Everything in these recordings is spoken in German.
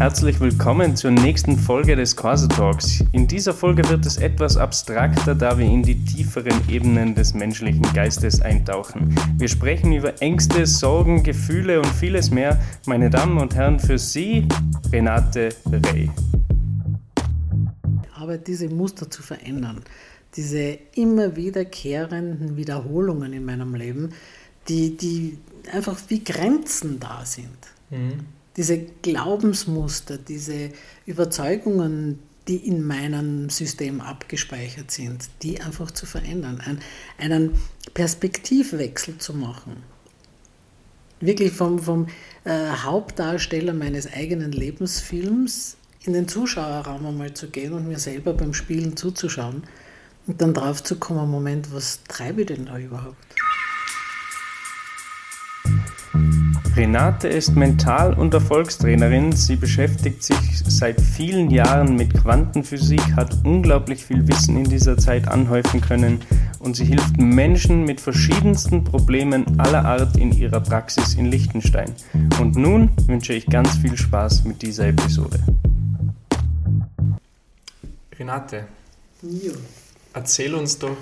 Herzlich willkommen zur nächsten Folge des Corsa Talks. In dieser Folge wird es etwas abstrakter, da wir in die tieferen Ebenen des menschlichen Geistes eintauchen. Wir sprechen über Ängste, Sorgen, Gefühle und vieles mehr. Meine Damen und Herren, für Sie Renate Rey. Aber diese Muster zu verändern, diese immer wiederkehrenden Wiederholungen in meinem Leben, die, die einfach wie Grenzen da sind. Mhm diese Glaubensmuster, diese Überzeugungen, die in meinem System abgespeichert sind, die einfach zu verändern, ein, einen Perspektivwechsel zu machen. Wirklich vom, vom äh, Hauptdarsteller meines eigenen Lebensfilms in den Zuschauerraum einmal zu gehen und mir selber beim Spielen zuzuschauen und dann drauf zu kommen, Moment, was treibe ich denn da überhaupt? Renate ist Mental- und Erfolgstrainerin. Sie beschäftigt sich seit vielen Jahren mit Quantenphysik, hat unglaublich viel Wissen in dieser Zeit anhäufen können und sie hilft Menschen mit verschiedensten Problemen aller Art in ihrer Praxis in Liechtenstein. Und nun wünsche ich ganz viel Spaß mit dieser Episode. Renate, ja. erzähl uns doch,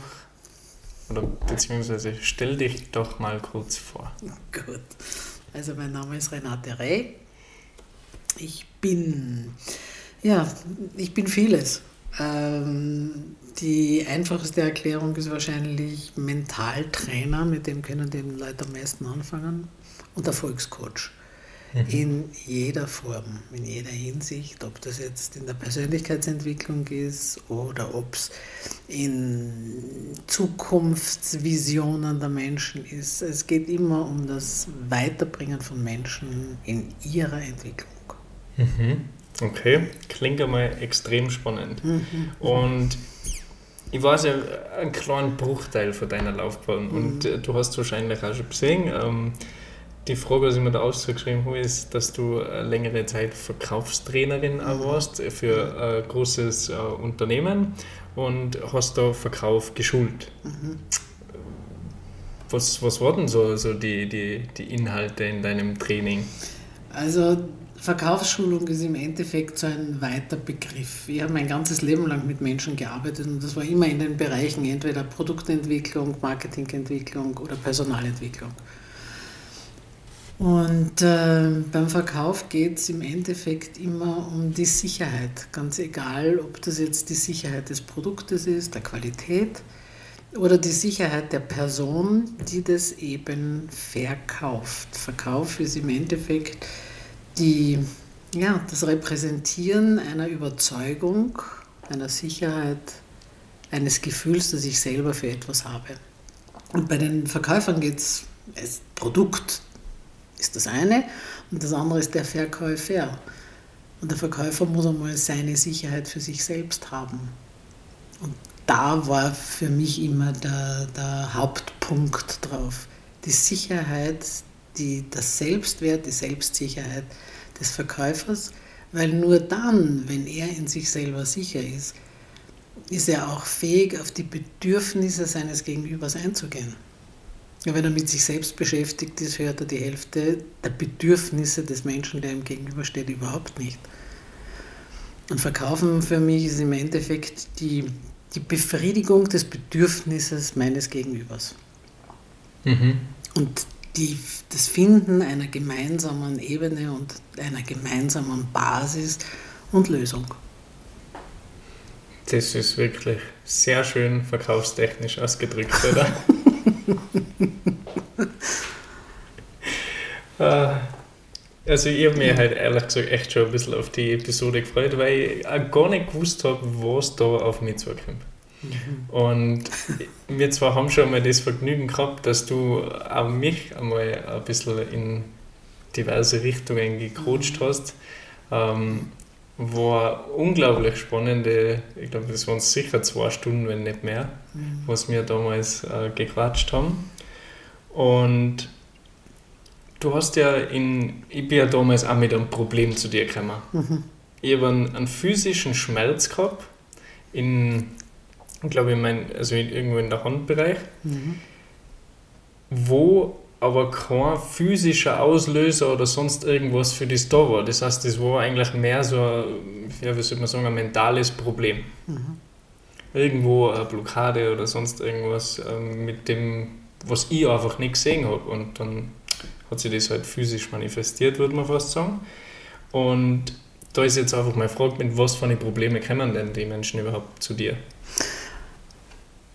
oder beziehungsweise stell dich doch mal kurz vor. Oh Gut. Also mein Name ist Renate Rey. Ich bin, ja, ich bin vieles. Ähm, die einfachste Erklärung ist wahrscheinlich Mentaltrainer, mit dem können die Leute am meisten anfangen, und Erfolgscoach. Mhm. In jeder Form, in jeder Hinsicht, ob das jetzt in der Persönlichkeitsentwicklung ist oder ob es in Zukunftsvisionen der Menschen ist. Es geht immer um das Weiterbringen von Menschen in ihrer Entwicklung. Mhm. Okay, klingt einmal extrem spannend. Mhm. Und ich weiß ja einen kleinen Bruchteil von deiner Laufbahn und mhm. du hast es wahrscheinlich auch schon gesehen. Ähm, die Frage, was ich mir da ausgeschrieben habe, ist, dass du längere Zeit Verkaufstrainerin mhm. warst für ein großes äh, Unternehmen und hast da Verkauf geschult. Mhm. Was, was waren so, so die, die, die Inhalte in deinem Training? Also Verkaufsschulung ist im Endeffekt so ein weiter Begriff. Ich habe mein ganzes Leben lang mit Menschen gearbeitet und das war immer in den Bereichen entweder Produktentwicklung, Marketingentwicklung oder Personalentwicklung. Und äh, beim Verkauf geht es im Endeffekt immer um die Sicherheit. Ganz egal, ob das jetzt die Sicherheit des Produktes ist, der Qualität oder die Sicherheit der Person, die das eben verkauft. Verkauf ist im Endeffekt die, ja, das Repräsentieren einer Überzeugung, einer Sicherheit, eines Gefühls, dass ich selber für etwas habe. Und bei den Verkäufern geht es, das Produkt, ist das eine. Und das andere ist der Verkäufer. Und der Verkäufer muss einmal seine Sicherheit für sich selbst haben. Und da war für mich immer der, der Hauptpunkt drauf. Die Sicherheit, die, das Selbstwert, die Selbstsicherheit des Verkäufers, weil nur dann, wenn er in sich selber sicher ist, ist er auch fähig, auf die Bedürfnisse seines Gegenübers einzugehen. Wenn er mit sich selbst beschäftigt ist, hört er die Hälfte der Bedürfnisse des Menschen, der ihm gegenübersteht, überhaupt nicht. Und Verkaufen für mich ist im Endeffekt die, die Befriedigung des Bedürfnisses meines Gegenübers. Mhm. Und die, das Finden einer gemeinsamen Ebene und einer gemeinsamen Basis und Lösung. Das ist wirklich sehr schön verkaufstechnisch ausgedrückt, oder? Ah, also ich habe mich halt ehrlich gesagt echt schon ein bisschen auf die Episode gefreut, weil ich auch gar nicht gewusst habe, was da auf mich zukommt. Mhm. Und wir zwar haben schon mal das Vergnügen gehabt, dass du auch mich einmal ein bisschen in diverse Richtungen gecoacht mhm. hast. Ähm, war unglaublich spannende, ich glaube, das waren sicher zwei Stunden, wenn nicht mehr, mhm. was wir damals äh, gequatscht haben. Und du hast ja in, ich bin ja damals auch mit einem Problem zu dir gekommen. Mhm. Ich habe einen, einen, physischen Schmerz gehabt, in, glaube ich, mein, also in, irgendwo in der Handbereich, mhm. wo aber kein physischer Auslöser oder sonst irgendwas für das da war. Das heißt, das war eigentlich mehr so, ein, ja, wie soll man sagen, ein mentales Problem. Mhm. Irgendwo eine Blockade oder sonst irgendwas ähm, mit dem, was ich einfach nicht gesehen habe. Und dann hat sich das halt physisch manifestiert, würde man fast sagen. Und da ist jetzt einfach meine Frage, mit was für eine Probleme kommen denn die Menschen überhaupt zu dir?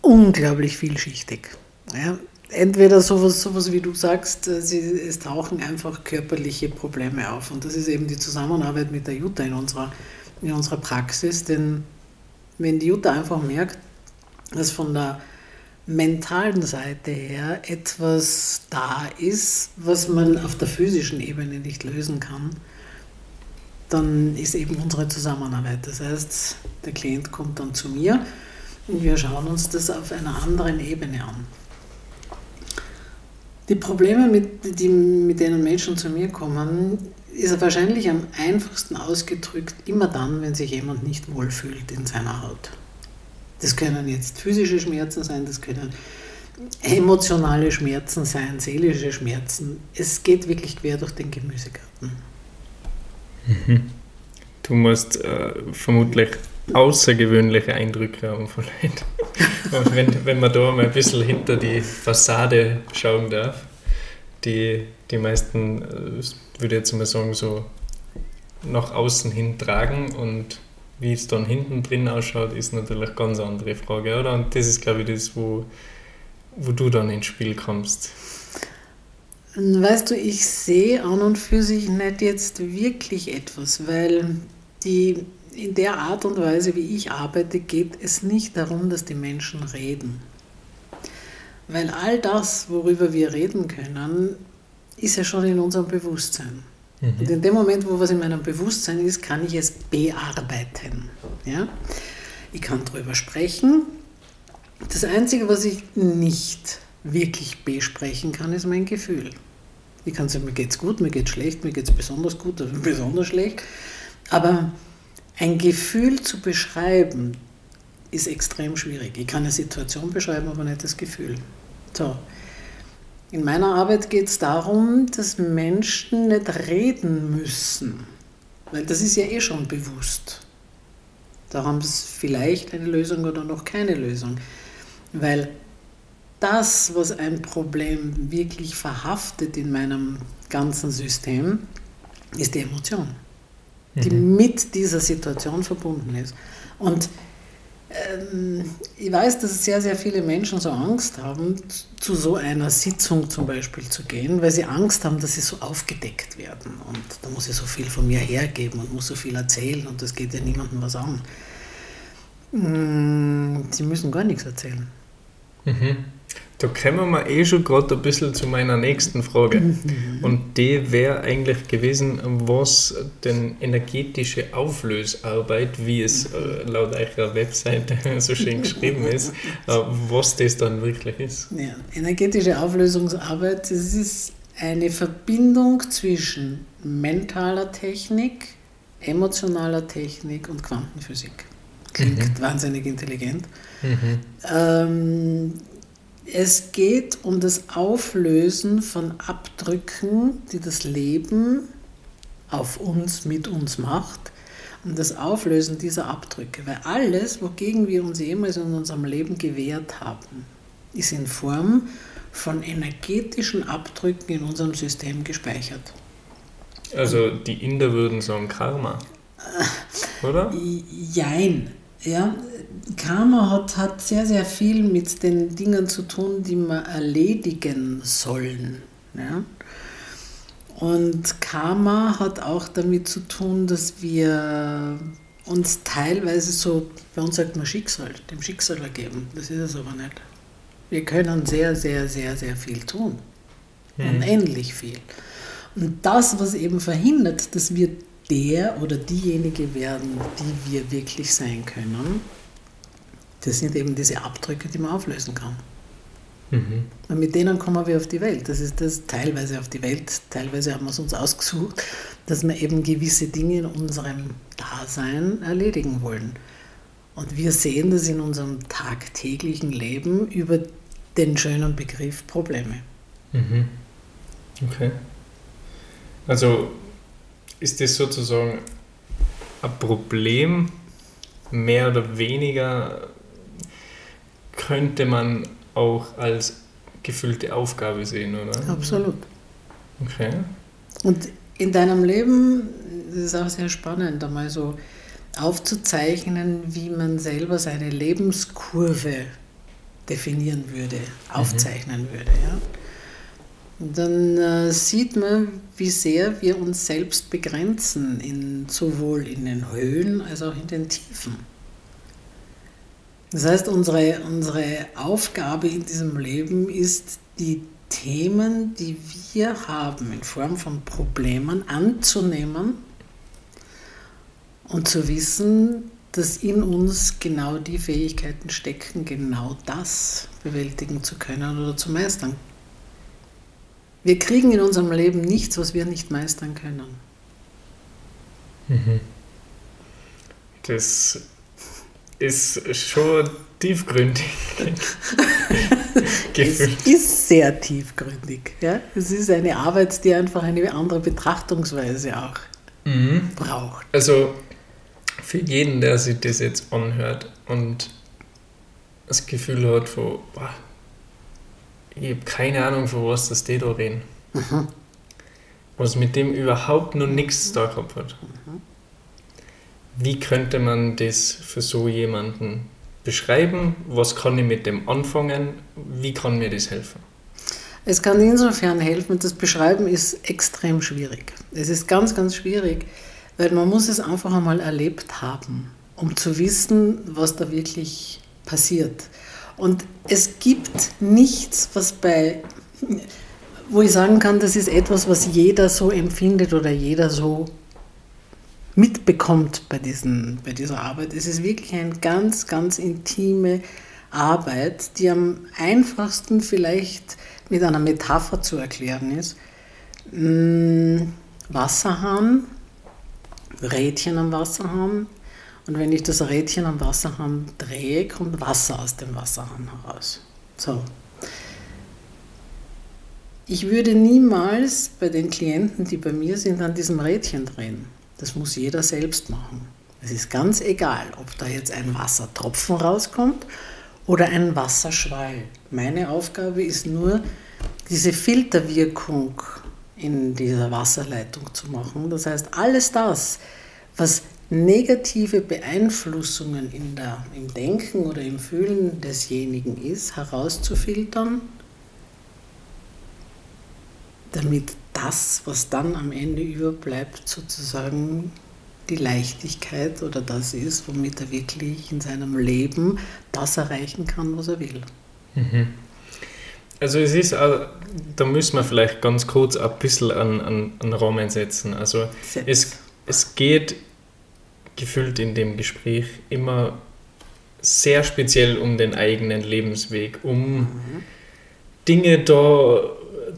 Unglaublich vielschichtig. Ja, entweder sowas, sowas wie du sagst, äh, sie, es tauchen einfach körperliche Probleme auf. Und das ist eben die Zusammenarbeit mit der Jutta in unserer, in unserer Praxis. Denn wenn die Jutta einfach merkt, dass von der mentalen Seite her etwas da ist, was man auf der physischen Ebene nicht lösen kann, dann ist eben unsere Zusammenarbeit. Das heißt, der Klient kommt dann zu mir und wir schauen uns das auf einer anderen Ebene an. Die Probleme, mit, die, mit denen Menschen zu mir kommen, ist wahrscheinlich am einfachsten ausgedrückt immer dann, wenn sich jemand nicht wohlfühlt in seiner Haut. Das können jetzt physische Schmerzen sein, das können emotionale Schmerzen sein, seelische Schmerzen. Es geht wirklich quer durch den Gemüsegarten. Mhm. Du musst äh, vermutlich außergewöhnliche Eindrücke haben von Leuten. wenn, wenn man da mal ein bisschen hinter die Fassade schauen darf, die die meisten, äh, würde ich jetzt mal sagen, so nach außen hin tragen und wie es dann hinten drin ausschaut, ist natürlich eine ganz andere Frage, oder? Und das ist, glaube ich, das, wo, wo du dann ins Spiel kommst. Weißt du, ich sehe an und für sich nicht jetzt wirklich etwas, weil die in der Art und Weise, wie ich arbeite, geht es nicht darum, dass die Menschen reden. Weil all das, worüber wir reden können, ist ja schon in unserem Bewusstsein. Mhm. Und in dem Moment, wo was in meinem Bewusstsein ist, kann ich es bearbeiten. Ja? Ich kann darüber sprechen. Das Einzige, was ich nicht wirklich besprechen kann, ist mein Gefühl. Ich kann sagen, mir geht es gut, mir geht es schlecht, mir geht es besonders gut besonders schlecht. Aber ein Gefühl zu beschreiben, ist extrem schwierig. Ich kann eine Situation beschreiben, aber nicht das Gefühl. So. In meiner Arbeit geht es darum, dass Menschen nicht reden müssen, weil das ist ja eh schon bewusst. Da haben sie vielleicht eine Lösung oder noch keine Lösung. Weil das, was ein Problem wirklich verhaftet in meinem ganzen System, ist die Emotion die mhm. mit dieser Situation verbunden ist. Und ähm, ich weiß, dass sehr, sehr viele Menschen so Angst haben, zu so einer Sitzung zum Beispiel zu gehen, weil sie Angst haben, dass sie so aufgedeckt werden. Und da muss ich so viel von mir hergeben und muss so viel erzählen und das geht ja niemandem was an. Mm, sie müssen gar nichts erzählen. Mhm. Da kommen wir eh schon gerade ein bisschen zu meiner nächsten Frage. Mhm. Und die wäre eigentlich gewesen, was denn energetische Auflösarbeit, wie es äh, laut eurer Webseite so schön geschrieben ist, äh, was das dann wirklich ist. Ja, energetische Auflösungsarbeit, das ist eine Verbindung zwischen mentaler Technik, emotionaler Technik und Quantenphysik. Klingt mhm. wahnsinnig intelligent. Mhm. Ähm, es geht um das Auflösen von Abdrücken, die das Leben auf uns, mit uns macht, um das Auflösen dieser Abdrücke. Weil alles, wogegen wir uns jemals in unserem Leben gewehrt haben, ist in Form von energetischen Abdrücken in unserem System gespeichert. Also die Inder würden sagen Karma, oder? Jein. Ja, Karma hat, hat sehr, sehr viel mit den Dingen zu tun, die wir erledigen sollen. Ja? Und Karma hat auch damit zu tun, dass wir uns teilweise so, bei uns sagt man Schicksal, dem Schicksal ergeben. Das ist es aber nicht. Wir können sehr, sehr, sehr, sehr viel tun. Mhm. Unendlich viel. Und das, was eben verhindert, dass wir der oder diejenige werden, die wir wirklich sein können, das sind eben diese Abdrücke, die man auflösen kann. Mhm. Und mit denen kommen wir auf die Welt. Das ist das teilweise auf die Welt, teilweise haben wir es uns ausgesucht, dass wir eben gewisse Dinge in unserem Dasein erledigen wollen. Und wir sehen das in unserem tagtäglichen Leben über den schönen Begriff Probleme. Mhm. Okay. Also ist das sozusagen ein Problem, mehr oder weniger könnte man auch als gefüllte Aufgabe sehen, oder? Absolut. Okay. Und in deinem Leben, das ist auch sehr spannend, einmal so aufzuzeichnen, wie man selber seine Lebenskurve definieren würde, aufzeichnen mhm. würde. Ja? Dann äh, sieht man, wie sehr wir uns selbst begrenzen, in, sowohl in den Höhen als auch in den Tiefen. Das heißt, unsere, unsere Aufgabe in diesem Leben ist, die Themen, die wir haben in Form von Problemen anzunehmen und zu wissen, dass in uns genau die Fähigkeiten stecken, genau das bewältigen zu können oder zu meistern. Wir kriegen in unserem Leben nichts, was wir nicht meistern können. Mhm. Das ist schon tiefgründig. es ist sehr tiefgründig. Ja? Es ist eine Arbeit, die einfach eine andere Betrachtungsweise auch mhm. braucht. Also für jeden, der sich das jetzt anhört und das Gefühl hat, von, boah, ich habe keine Ahnung, von was das die da reden. Mhm. Was mit dem überhaupt noch nichts da gehabt hat. Mhm. Wie könnte man das für so jemanden beschreiben? Was kann ich mit dem anfangen? Wie kann mir das helfen? Es kann insofern helfen, das Beschreiben ist extrem schwierig. Es ist ganz, ganz schwierig, weil man muss es einfach einmal erlebt haben, um zu wissen, was da wirklich passiert. Und es gibt nichts, was bei, wo ich sagen kann, das ist etwas, was jeder so empfindet oder jeder so mitbekommt bei, diesen, bei dieser Arbeit. Es ist wirklich eine ganz, ganz intime Arbeit, die am einfachsten vielleicht mit einer Metapher zu erklären ist. Hm, Wasserhahn, Rädchen am Wasserhahn. Und wenn ich das Rädchen am Wasserhahn drehe, kommt Wasser aus dem Wasserhahn heraus. So. Ich würde niemals bei den Klienten, die bei mir sind, an diesem Rädchen drehen. Das muss jeder selbst machen. Es ist ganz egal, ob da jetzt ein Wassertropfen rauskommt oder ein Wasserschwall. Meine Aufgabe ist nur, diese Filterwirkung in dieser Wasserleitung zu machen. Das heißt, alles das, was negative Beeinflussungen in der, im Denken oder im Fühlen desjenigen ist, herauszufiltern, damit das, was dann am Ende überbleibt, sozusagen die Leichtigkeit oder das ist, womit er wirklich in seinem Leben das erreichen kann, was er will. Mhm. Also es ist, auch, da müssen wir vielleicht ganz kurz ein bisschen an, an, an Rahmen setzen. Also es, es geht gefühlt in dem Gespräch immer sehr speziell um den eigenen Lebensweg, um mhm. Dinge da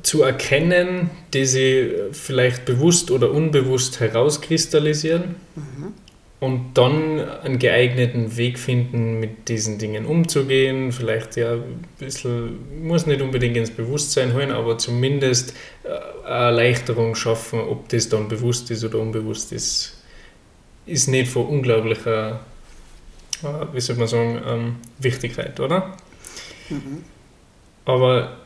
zu erkennen, die sie vielleicht bewusst oder unbewusst herauskristallisieren mhm. und dann einen geeigneten Weg finden, mit diesen Dingen umzugehen. Vielleicht ja ein bisschen, muss nicht unbedingt ins Bewusstsein holen, aber zumindest äh, eine Erleichterung schaffen, ob das dann bewusst ist oder unbewusst ist, ist nicht von unglaublicher, äh, wie soll man sagen, ähm, Wichtigkeit, oder? Mhm. Aber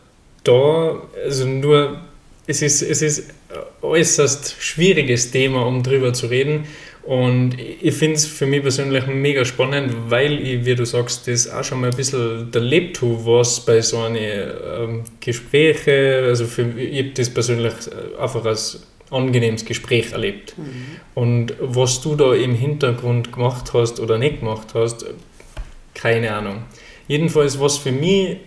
da, also nur, es ist, es ist ein äußerst schwieriges Thema, um drüber zu reden. Und ich finde es für mich persönlich mega spannend, weil ich, wie du sagst, das auch schon mal ein bisschen erlebt habe, was bei so einem ähm, Gespräche, also für, ich habe das persönlich einfach als angenehmes Gespräch erlebt. Mhm. Und was du da im Hintergrund gemacht hast oder nicht gemacht hast, keine Ahnung. Jedenfalls, was für mich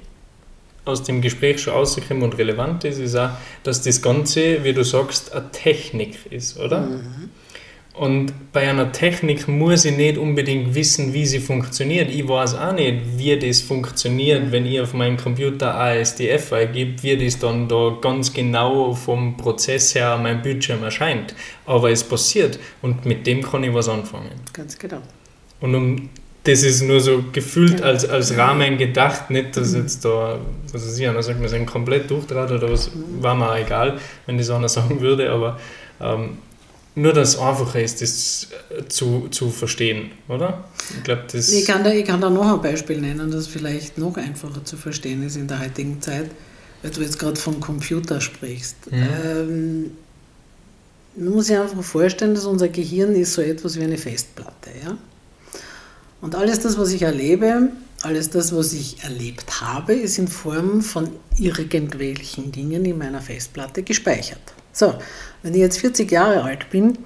aus dem Gespräch schon rausgekommen und relevant ist, ist auch, dass das Ganze, wie du sagst, eine Technik ist, oder? Mhm. Und bei einer Technik muss ich nicht unbedingt wissen, wie sie funktioniert. Ich weiß auch nicht, wie das funktioniert, wenn ich auf meinem Computer ASDF eingebe, wie das dann da ganz genau vom Prozess her an meinem Bildschirm erscheint. Aber es passiert und mit dem kann ich was anfangen. Ganz genau. Und um das ist nur so gefühlt ja. als, als Rahmen gedacht, nicht, dass jetzt da, was weiß ich, einer sagt, wir sind komplett durchdraht oder was, war mir auch egal, wenn das einer sagen würde, aber ähm, nur das einfacher ist, das zu, zu verstehen, oder? Ich, glaub, das ich, kann da, ich kann da noch ein Beispiel nennen, das vielleicht noch einfacher zu verstehen ist in der heutigen Zeit, weil du jetzt gerade vom Computer sprichst. Mhm. Ähm, man muss sich einfach vorstellen, dass unser Gehirn ist so etwas wie eine Festplatte. Ja? Und alles das, was ich erlebe, alles das, was ich erlebt habe, ist in Form von irgendwelchen Dingen in meiner Festplatte gespeichert. So, wenn ich jetzt 40 Jahre alt bin,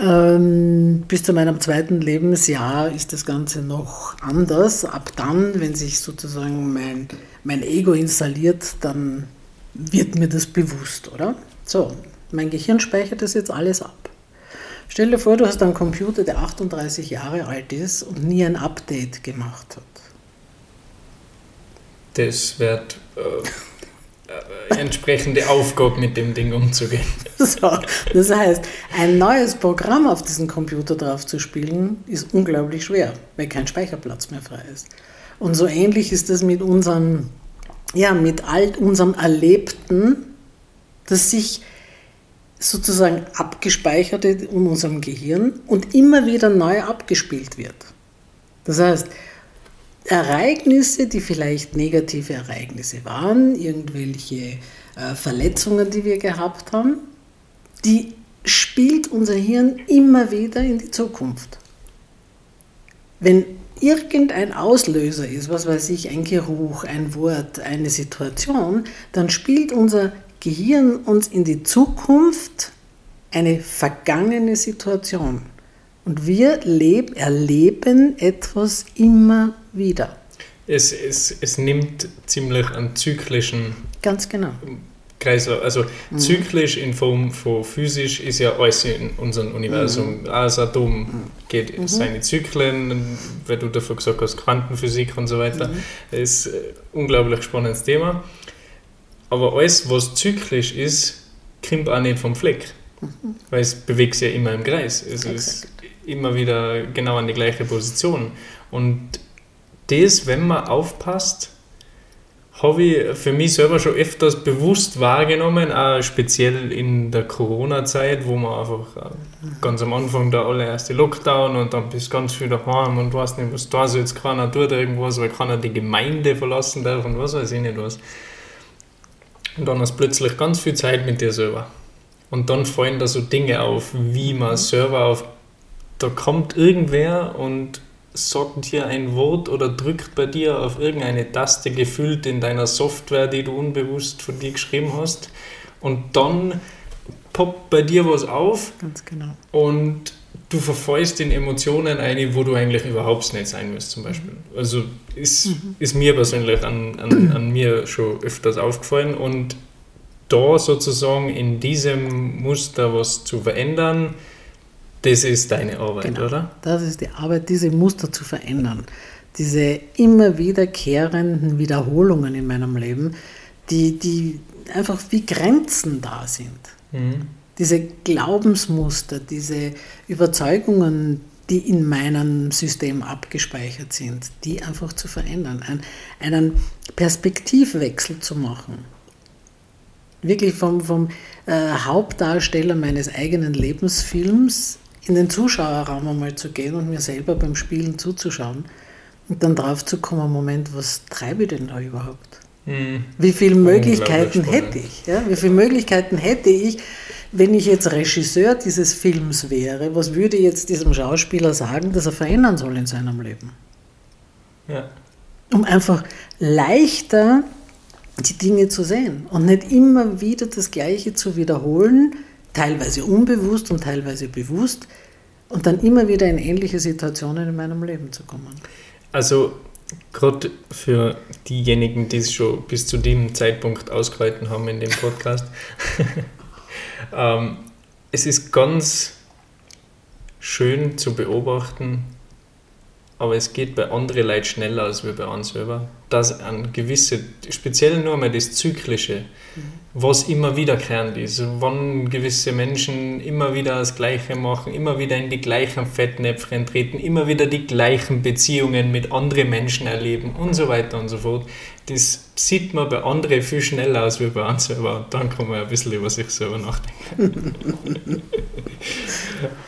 ähm, bis zu meinem zweiten Lebensjahr ist das Ganze noch anders. Ab dann, wenn sich sozusagen mein, mein Ego installiert, dann wird mir das bewusst, oder? So, mein Gehirn speichert das jetzt alles ab. Stell dir vor, du hast einen Computer, der 38 Jahre alt ist und nie ein Update gemacht hat. Das wird äh, entsprechende Aufgabe, mit dem Ding umzugehen. So, das heißt, ein neues Programm auf diesen Computer drauf zu spielen, ist unglaublich schwer, weil kein Speicherplatz mehr frei ist. Und so ähnlich ist es mit unserem, ja, mit all unserem Erlebten, das sich sozusagen abgespeichert in unserem Gehirn und immer wieder neu abgespielt wird. Das heißt, Ereignisse, die vielleicht negative Ereignisse waren, irgendwelche äh, Verletzungen, die wir gehabt haben, die spielt unser Hirn immer wieder in die Zukunft. Wenn irgendein Auslöser ist, was weiß ich, ein Geruch, ein Wort, eine Situation, dann spielt unser Gehirn uns in die Zukunft eine vergangene Situation. Und wir leb, erleben etwas immer wieder. Es, es, es nimmt ziemlich einen zyklischen Ganz genau. Kreislauf. Also mhm. zyklisch in Form von physisch ist ja alles in unserem Universum. Mhm. Alles Atom mhm. geht mhm. seine Zyklen, weil du davon gesagt hast, Quantenphysik und so weiter. Mhm. Das ist ein unglaublich spannendes Thema. Aber alles, was zyklisch ist, kommt auch nicht vom Fleck. Mhm. Weil es bewegt sich ja immer im Kreis. Es Exakt. ist immer wieder genau an die gleiche Position. Und das, wenn man aufpasst, habe ich für mich selber schon öfters bewusst wahrgenommen, auch speziell in der Corona-Zeit, wo man einfach äh, ganz am Anfang der allererste Lockdown und dann bist ganz viel daheim und weißt nicht, was da so jetzt keiner tut irgendwas, weil keiner die Gemeinde verlassen darf und was weiß ich nicht was. Und dann hast du plötzlich ganz viel Zeit mit dir selber. Und dann fallen da so Dinge auf, wie man selber auf. Da kommt irgendwer und sagt dir ein Wort oder drückt bei dir auf irgendeine Taste gefüllt in deiner Software, die du unbewusst von dir geschrieben hast. Und dann poppt bei dir was auf. Ganz genau. Und du verfallst in Emotionen ein, wo du eigentlich überhaupt nicht sein willst, zum Beispiel. Mhm. Also ist, mhm. ist mir persönlich an, an, an mir schon öfters aufgefallen und da sozusagen in diesem Muster was zu verändern, das ist deine Arbeit, genau. oder? Das ist die Arbeit, diese Muster zu verändern. Diese immer wiederkehrenden Wiederholungen in meinem Leben, die, die einfach wie Grenzen da sind. Mhm diese Glaubensmuster, diese Überzeugungen, die in meinem System abgespeichert sind, die einfach zu verändern, ein, einen Perspektivwechsel zu machen. Wirklich vom, vom äh, Hauptdarsteller meines eigenen Lebensfilms in den Zuschauerraum einmal zu gehen und mir selber beim Spielen zuzuschauen und dann drauf zu kommen, Moment, was treibe ich denn da überhaupt? Hm. Wie viele Möglichkeiten hätte ich? Ja? Wie viele Möglichkeiten hätte ich, wenn ich jetzt Regisseur dieses Films wäre, was würde jetzt diesem Schauspieler sagen, dass er verändern soll in seinem Leben? Ja. Um einfach leichter die Dinge zu sehen und nicht immer wieder das Gleiche zu wiederholen, teilweise unbewusst und teilweise bewusst, und dann immer wieder in ähnliche Situationen in meinem Leben zu kommen. Also gerade für diejenigen, die es schon bis zu dem Zeitpunkt ausgehalten haben in dem Podcast, Ähm, es ist ganz schön zu beobachten, aber es geht bei anderen Leuten schneller als wir bei uns selber. Dass ein gewisse, speziell nur mal das Zyklische, mhm. was immer wiederkehrend ist, wann gewisse Menschen immer wieder das Gleiche machen, immer wieder in die gleichen Fettnäpfchen treten, immer wieder die gleichen Beziehungen mit anderen Menschen erleben und so weiter und so fort. Das sieht man bei anderen viel schneller als wir bei uns selber. Und dann kann man ein bisschen über sich selber nachdenken.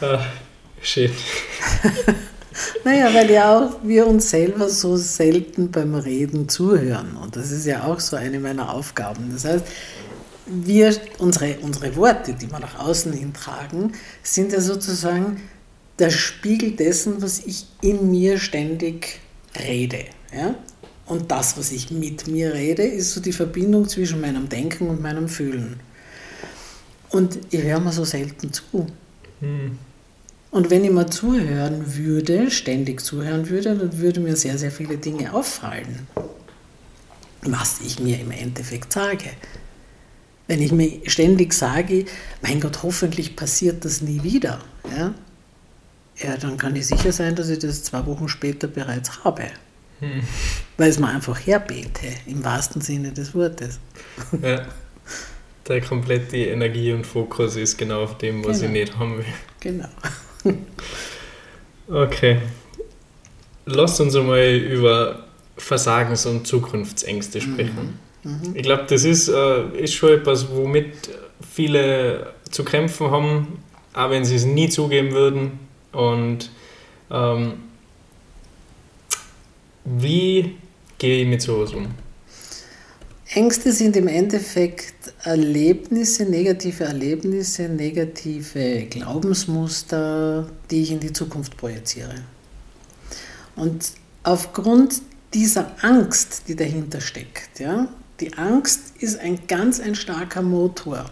ah, schön. Naja, weil ja auch wir uns selber so selten beim Reden zuhören. Und das ist ja auch so eine meiner Aufgaben. Das heißt, wir, unsere, unsere Worte, die wir nach außen hin tragen, sind ja sozusagen der Spiegel dessen, was ich in mir ständig rede. Ja? Und das, was ich mit mir rede, ist so die Verbindung zwischen meinem Denken und meinem Fühlen. Und ich höre mir so selten zu. Hm. Und wenn ich mal zuhören würde, ständig zuhören würde, dann würden mir sehr, sehr viele Dinge auffallen, was ich mir im Endeffekt sage. Wenn ich mir ständig sage, mein Gott, hoffentlich passiert das nie wieder, ja, ja dann kann ich sicher sein, dass ich das zwei Wochen später bereits habe. Hm. Weil es mir einfach herbete, im wahrsten Sinne des Wortes. Ja. Der komplette Energie und Fokus ist genau auf dem, was genau. ich nicht haben will. Genau. Okay. Lass uns einmal über Versagens- und Zukunftsängste sprechen. Mhm. Mhm. Ich glaube, das ist, äh, ist schon etwas, womit viele zu kämpfen haben, auch wenn sie es nie zugeben würden. Und ähm, wie gehe ich mit sowas um? Ängste sind im Endeffekt Erlebnisse, negative Erlebnisse, negative Glaubensmuster, die ich in die Zukunft projiziere. Und aufgrund dieser Angst, die dahinter steckt, ja, die Angst ist ein ganz ein starker Motor,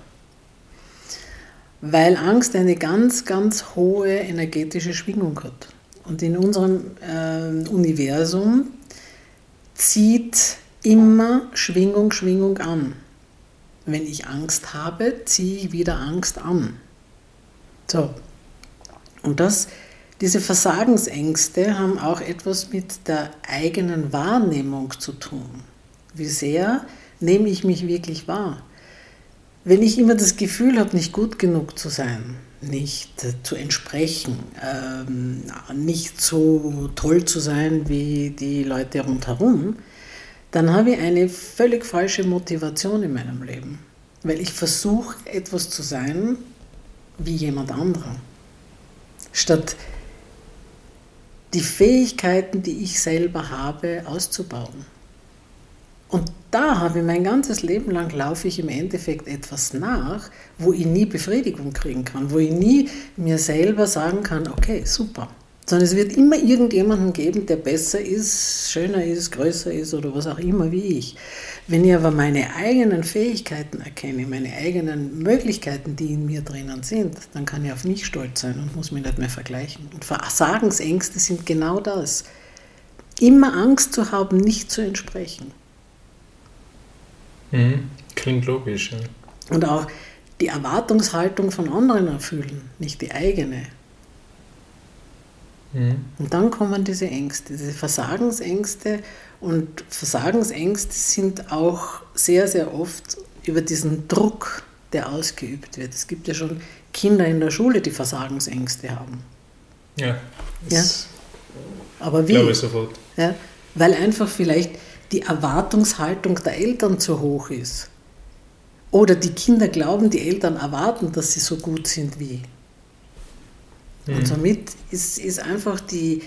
weil Angst eine ganz, ganz hohe energetische Schwingung hat. Und in unserem äh, Universum zieht immer Schwingung, Schwingung an. Wenn ich Angst habe, ziehe ich wieder Angst an. So. Und das, diese Versagensängste haben auch etwas mit der eigenen Wahrnehmung zu tun. Wie sehr nehme ich mich wirklich wahr? Wenn ich immer das Gefühl habe, nicht gut genug zu sein, nicht zu entsprechen, ähm, nicht so toll zu sein wie die Leute rundherum, dann habe ich eine völlig falsche Motivation in meinem Leben. Weil ich versuche, etwas zu sein wie jemand anderer. Statt die Fähigkeiten, die ich selber habe, auszubauen. Und da habe ich mein ganzes Leben lang laufe ich im Endeffekt etwas nach, wo ich nie Befriedigung kriegen kann, wo ich nie mir selber sagen kann, okay, super, sondern es wird immer irgendjemanden geben, der besser ist, schöner ist, größer ist oder was auch immer wie ich. Wenn ich aber meine eigenen Fähigkeiten erkenne, meine eigenen Möglichkeiten, die in mir drinnen sind, dann kann ich auf mich stolz sein und muss mich nicht mehr vergleichen. Und Versagensängste sind genau das. Immer Angst zu haben, nicht zu entsprechen. Mhm. Klingt logisch. Ja. Und auch die Erwartungshaltung von anderen erfüllen, nicht die eigene. Mhm. Und dann kommen diese Ängste, diese Versagensängste. Und Versagensängste sind auch sehr, sehr oft über diesen Druck, der ausgeübt wird. Es gibt ja schon Kinder in der Schule, die Versagensängste haben. Ja. ja? Aber wie? Glaube ich sofort. Ja, weil einfach vielleicht die Erwartungshaltung der Eltern zu hoch ist. Oder die Kinder glauben, die Eltern erwarten, dass sie so gut sind wie. Mhm. Und somit ist, ist einfach die,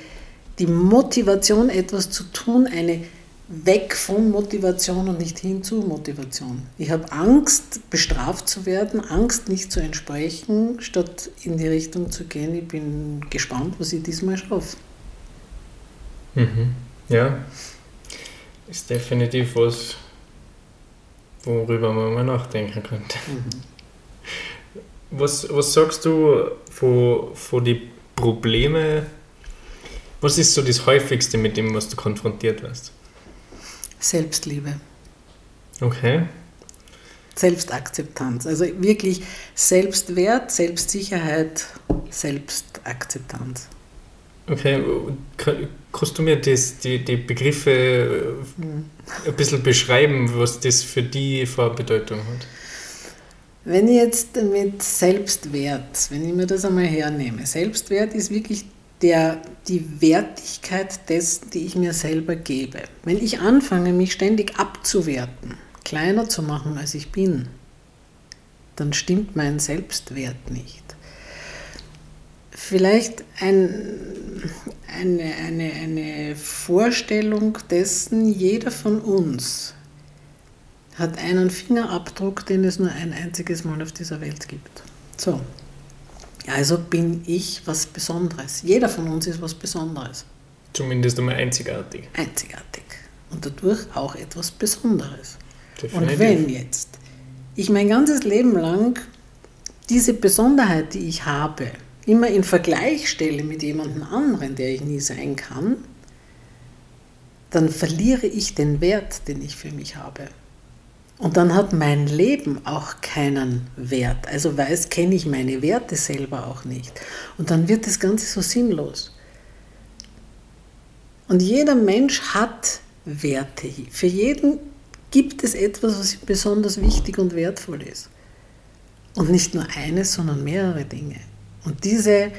die Motivation, etwas zu tun, eine weg von Motivation und nicht hin zu Motivation. Ich habe Angst, bestraft zu werden, Angst, nicht zu entsprechen, statt in die Richtung zu gehen. Ich bin gespannt, was ich diesmal schaffe. Mhm. Ja, ist definitiv was, worüber man mal nachdenken könnte. Mhm. Was, was sagst du von, von den Problemen? Was ist so das häufigste, mit dem was du konfrontiert wirst? Selbstliebe. Okay. Selbstakzeptanz. Also wirklich Selbstwert, Selbstsicherheit, Selbstakzeptanz. Okay, kannst du mir das, die, die Begriffe hm. ein bisschen beschreiben, was das für die eine Bedeutung hat? Wenn ich jetzt mit Selbstwert, wenn ich mir das einmal hernehme, Selbstwert ist wirklich der, die Wertigkeit dessen, die ich mir selber gebe. Wenn ich anfange, mich ständig abzuwerten, kleiner zu machen, als ich bin, dann stimmt mein Selbstwert nicht. Vielleicht ein, eine, eine, eine Vorstellung dessen, jeder von uns hat einen Fingerabdruck, den es nur ein einziges Mal auf dieser Welt gibt. So. Also bin ich was Besonderes. Jeder von uns ist was Besonderes. Zumindest einmal einzigartig. Einzigartig. Und dadurch auch etwas Besonderes. Definitiv. Und wenn jetzt ich mein ganzes Leben lang diese Besonderheit, die ich habe, immer in Vergleich stelle mit jemandem anderen, der ich nie sein kann, dann verliere ich den Wert, den ich für mich habe. Und dann hat mein Leben auch keinen Wert. Also weiß, kenne ich meine Werte selber auch nicht. Und dann wird das Ganze so sinnlos. Und jeder Mensch hat Werte. Für jeden gibt es etwas, was besonders wichtig und wertvoll ist. Und nicht nur eines, sondern mehrere Dinge. Und diese,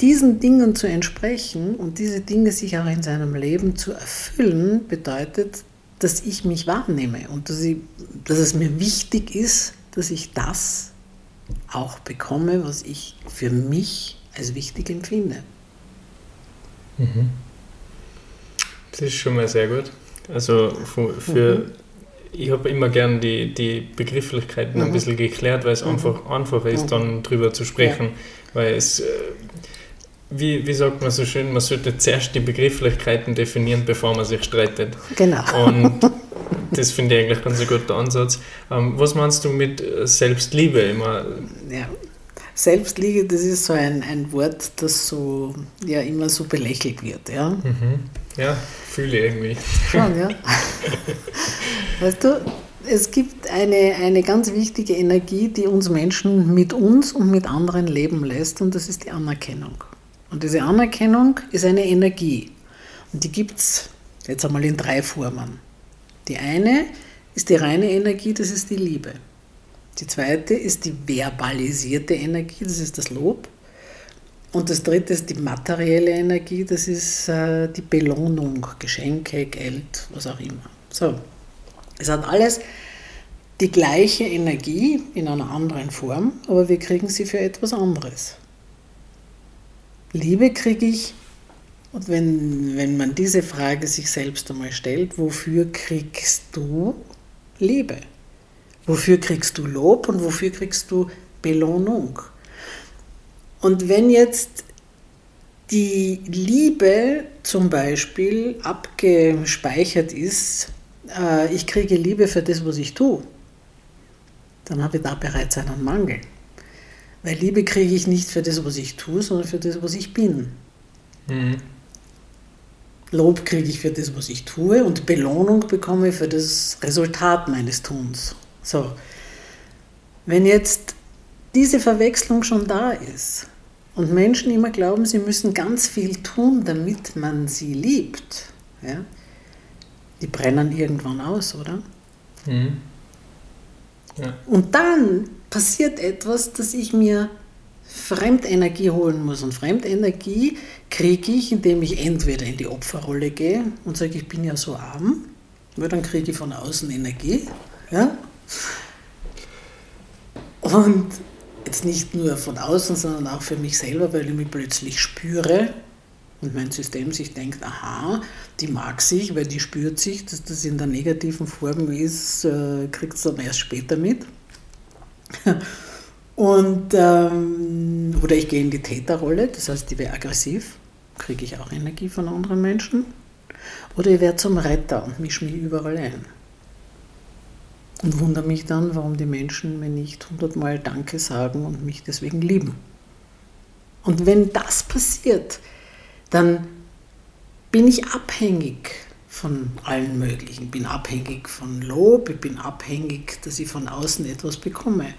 diesen Dingen zu entsprechen und diese Dinge sich auch in seinem Leben zu erfüllen, bedeutet, dass ich mich wahrnehme und dass, ich, dass es mir wichtig ist, dass ich das auch bekomme, was ich für mich als wichtig empfinde. Mhm. Das ist schon mal sehr gut. Also für, für mhm. ich habe immer gern die, die Begrifflichkeiten mhm. ein bisschen geklärt, weil es mhm. einfach einfacher ist, dann drüber zu sprechen. Ja. Weil es äh, wie, wie sagt man so schön, man sollte zuerst die Begrifflichkeiten definieren, bevor man sich streitet. Genau. Und das finde ich eigentlich ganz ein guter Ansatz. Ähm, was meinst du mit Selbstliebe immer? Ja. Selbstliebe, das ist so ein, ein Wort, das so ja immer so belächelt wird. Ja, mhm. ja fühle ich irgendwie. Schon, ja. weißt du, es gibt eine, eine ganz wichtige Energie, die uns Menschen mit uns und mit anderen leben lässt, und das ist die Anerkennung. Und diese Anerkennung ist eine Energie. Und die gibt es jetzt einmal in drei Formen. Die eine ist die reine Energie, das ist die Liebe. Die zweite ist die verbalisierte Energie, das ist das Lob. Und das dritte ist die materielle Energie, das ist äh, die Belohnung, Geschenke, Geld, was auch immer. So, es hat alles die gleiche Energie in einer anderen Form, aber wir kriegen sie für etwas anderes. Liebe kriege ich, und wenn, wenn man diese Frage sich selbst einmal stellt, wofür kriegst du Liebe? Wofür kriegst du Lob und wofür kriegst du Belohnung? Und wenn jetzt die Liebe zum Beispiel abgespeichert ist, äh, ich kriege Liebe für das, was ich tue, dann habe ich da bereits einen Mangel. Weil Liebe kriege ich nicht für das, was ich tue, sondern für das, was ich bin. Mhm. Lob kriege ich für das, was ich tue und Belohnung bekomme ich für das Resultat meines Tuns. So. Wenn jetzt diese Verwechslung schon da ist und Menschen immer glauben, sie müssen ganz viel tun, damit man sie liebt, ja, die brennen irgendwann aus, oder? Mhm. Ja. Und dann passiert etwas, dass ich mir Fremdenergie holen muss. Und Fremdenergie kriege ich, indem ich entweder in die Opferrolle gehe und sage, ich bin ja so arm, weil dann kriege ich von außen Energie. Ja? Und jetzt nicht nur von außen, sondern auch für mich selber, weil ich mich plötzlich spüre und mein System sich denkt, aha, die mag sich, weil die spürt sich, dass das in der negativen Form ist, äh, kriegt es dann erst später mit. Und, ähm, oder ich gehe in die Täterrolle, das heißt, ich werde aggressiv, kriege ich auch Energie von anderen Menschen. Oder ich werde zum Retter und mische mich überall ein. Und wundere mich dann, warum die Menschen mir nicht hundertmal Danke sagen und mich deswegen lieben. Und wenn das passiert, dann bin ich abhängig von allen möglichen. Ich bin abhängig von Lob, ich bin abhängig, dass ich von außen etwas bekomme.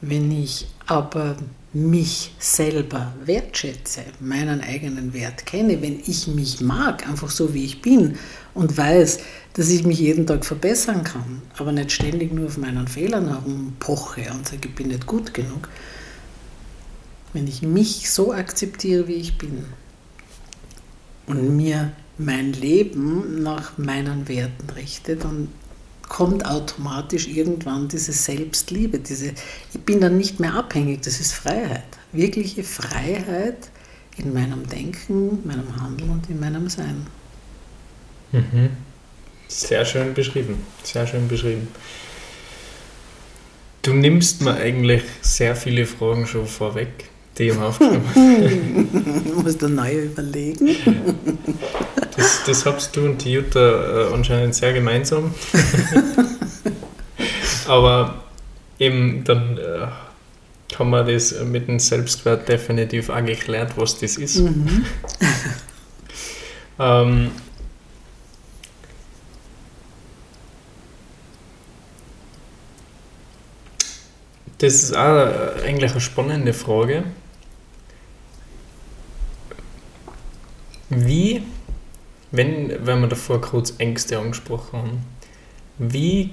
Wenn ich aber mich selber wertschätze, meinen eigenen Wert kenne, wenn ich mich mag, einfach so wie ich bin und weiß, dass ich mich jeden Tag verbessern kann, aber nicht ständig nur auf meinen Fehlern herumpoche und sage, ich bin nicht gut genug, wenn ich mich so akzeptiere, wie ich bin und mir mein Leben nach meinen Werten richte, dann kommt automatisch irgendwann diese Selbstliebe, diese, ich bin dann nicht mehr abhängig, das ist Freiheit, wirkliche Freiheit in meinem Denken, meinem Handeln und in meinem Sein. Mhm. Sehr schön beschrieben, sehr schön beschrieben. Du nimmst mir eigentlich sehr viele Fragen schon vorweg, mir aufgeschrieben habe. musst du neu überlegen. Das, das hast du und die Jutta äh, anscheinend sehr gemeinsam. Aber eben dann äh, haben wir das mit dem Selbstwert definitiv auch geklärt, was das ist. Mhm. ähm, das ist auch eigentlich eine spannende Frage. Wie wenn, wenn wir davor kurz Ängste angesprochen haben, wie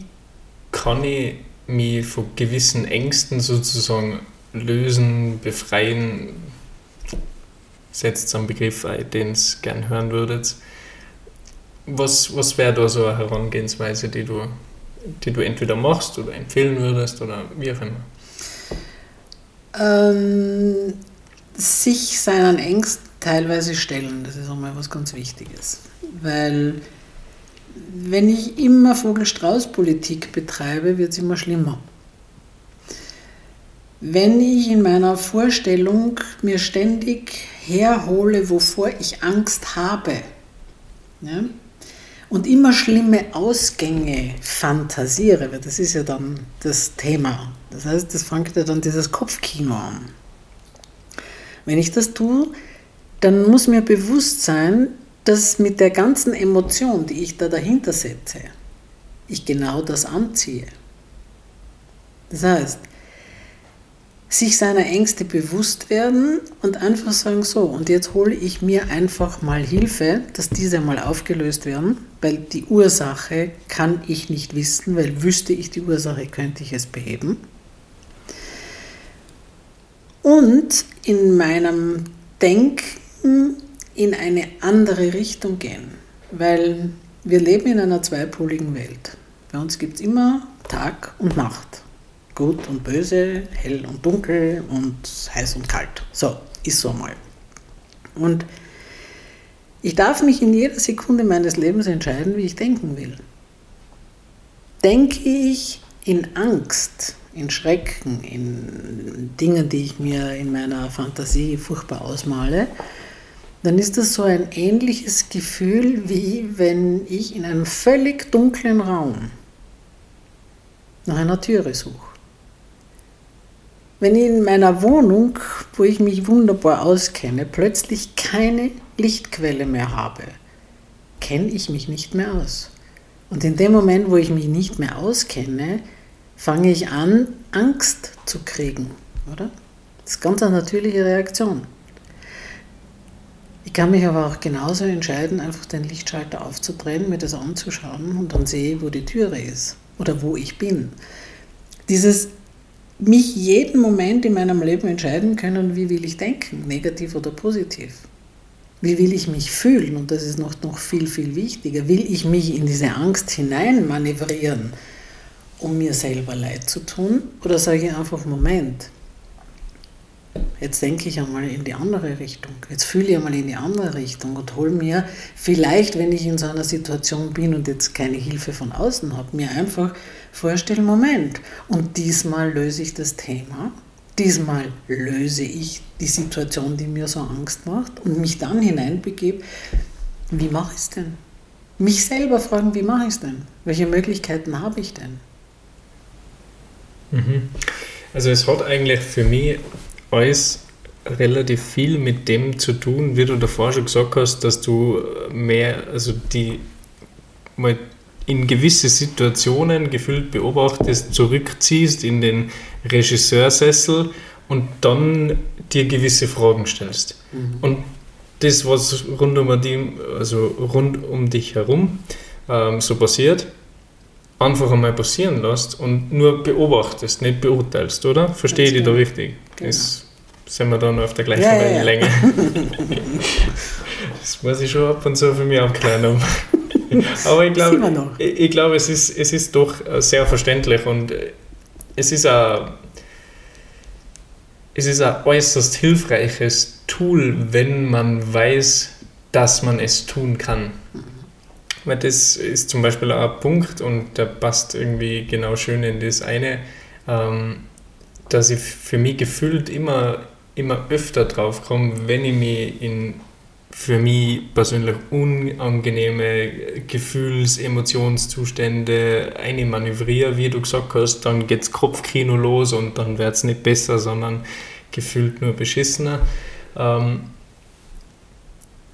kann ich mich von gewissen Ängsten sozusagen lösen, befreien? Setzt einen Begriff ein, den ihr gern hören würdet. Was, was wäre da so eine Herangehensweise, die du, die du entweder machst oder empfehlen würdest oder wie auch immer? Ähm, sich seinen Ängsten teilweise stellen, das ist einmal was ganz Wichtiges. Weil wenn ich immer Vogel-Strauß-Politik betreibe, wird es immer schlimmer. Wenn ich in meiner Vorstellung mir ständig herhole, wovor ich Angst habe, ja, und immer schlimme Ausgänge fantasiere, weil das ist ja dann das Thema. Das heißt, das fängt ja dann dieses Kopfkino an. Wenn ich das tue, dann muss mir bewusst sein, dass mit der ganzen Emotion, die ich da dahinter setze, ich genau das anziehe. Das heißt, sich seiner Ängste bewusst werden und einfach sagen, so, und jetzt hole ich mir einfach mal Hilfe, dass diese mal aufgelöst werden, weil die Ursache kann ich nicht wissen, weil wüsste ich die Ursache, könnte ich es beheben. Und in meinem Denken in eine andere Richtung gehen, weil wir leben in einer zweipoligen Welt. Bei uns gibt es immer Tag und Nacht, gut und böse, hell und dunkel und heiß und kalt. So, ist so mal. Und ich darf mich in jeder Sekunde meines Lebens entscheiden, wie ich denken will. Denke ich in Angst, in Schrecken, in Dingen, die ich mir in meiner Fantasie furchtbar ausmale, dann ist das so ein ähnliches Gefühl, wie wenn ich in einem völlig dunklen Raum nach einer Türe suche. Wenn in meiner Wohnung, wo ich mich wunderbar auskenne, plötzlich keine Lichtquelle mehr habe, kenne ich mich nicht mehr aus. Und in dem Moment, wo ich mich nicht mehr auskenne, fange ich an, Angst zu kriegen, oder? Das ist ganz eine natürliche Reaktion. Ich kann mich aber auch genauso entscheiden, einfach den Lichtschalter aufzudrehen, mir das anzuschauen und dann sehe ich, wo die Türe ist oder wo ich bin. Dieses mich jeden Moment in meinem Leben entscheiden können, wie will ich denken, negativ oder positiv. Wie will ich mich fühlen? Und das ist noch, noch viel, viel wichtiger. Will ich mich in diese Angst hinein manövrieren, um mir selber leid zu tun? Oder sage ich einfach, Moment, Jetzt denke ich einmal in die andere Richtung. Jetzt fühle ich einmal in die andere Richtung und hole mir vielleicht, wenn ich in so einer Situation bin und jetzt keine Hilfe von außen habe, mir einfach vorstellen, Moment, und diesmal löse ich das Thema, diesmal löse ich die Situation, die mir so Angst macht und mich dann hineinbegebe, wie mache ich es denn? Mich selber fragen, wie mache ich es denn? Welche Möglichkeiten habe ich denn? Mhm. Also es hat eigentlich für mich alles relativ viel mit dem zu tun, wie du davor schon gesagt hast, dass du mehr, also die mal in gewisse Situationen gefühlt beobachtest, zurückziehst in den Regisseursessel und dann dir gewisse Fragen stellst. Mhm. Und das, was rund um, die, also rund um dich herum ähm, so passiert, einfach einmal passieren lässt und nur beobachtest, nicht beurteilst, oder? Verstehe ich dich da richtig? Genau. Ist, sind wir da noch auf der gleichen ja, Wellenlänge? Ja, ja. das muss ich schon ab und zu für mich abklären. Aber ich glaube, ich, ich glaube, es ist, es ist doch sehr verständlich und es ist ein, es ist ein äußerst hilfreiches Tool, wenn man weiß, dass man es tun kann. Weil das ist zum Beispiel ein Punkt und der passt irgendwie genau schön in das eine, ähm, dass ich für mich gefühlt immer, immer öfter drauf komme, wenn ich mich in für mich persönlich unangenehme Gefühls-, Emotionszustände einmanövriere, wie du gesagt hast, dann geht das Kopfkino los und dann wird es nicht besser, sondern gefühlt nur beschissener. Ähm,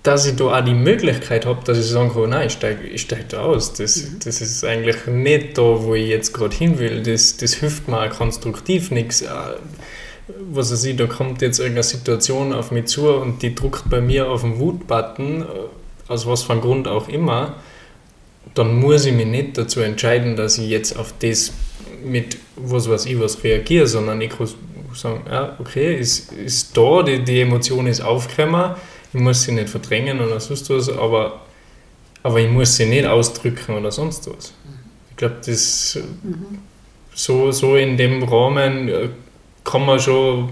dass ich da auch die Möglichkeit habe, dass ich sagen kann, nein, ich steige ich steig da aus. Das, mhm. das ist eigentlich nicht da, wo ich jetzt gerade hin will. Das, das hilft mir auch konstruktiv nichts. Äh, was weiß ich, da kommt jetzt irgendeine Situation auf mich zu und die druckt bei mir auf den Wut-Button, äh, aus was für einem Grund auch immer, dann muss ich mich nicht dazu entscheiden, dass ich jetzt auf das mit was weiß ich was reagiere, sondern ich kann sagen, ja, okay, ist, ist da, die, die Emotion ist aufgekommen, ich muss sie nicht verdrängen oder sonst was, aber, aber ich muss sie nicht ausdrücken oder sonst was. Ich glaube, das mhm. so, so in dem Rahmen äh, kann man schon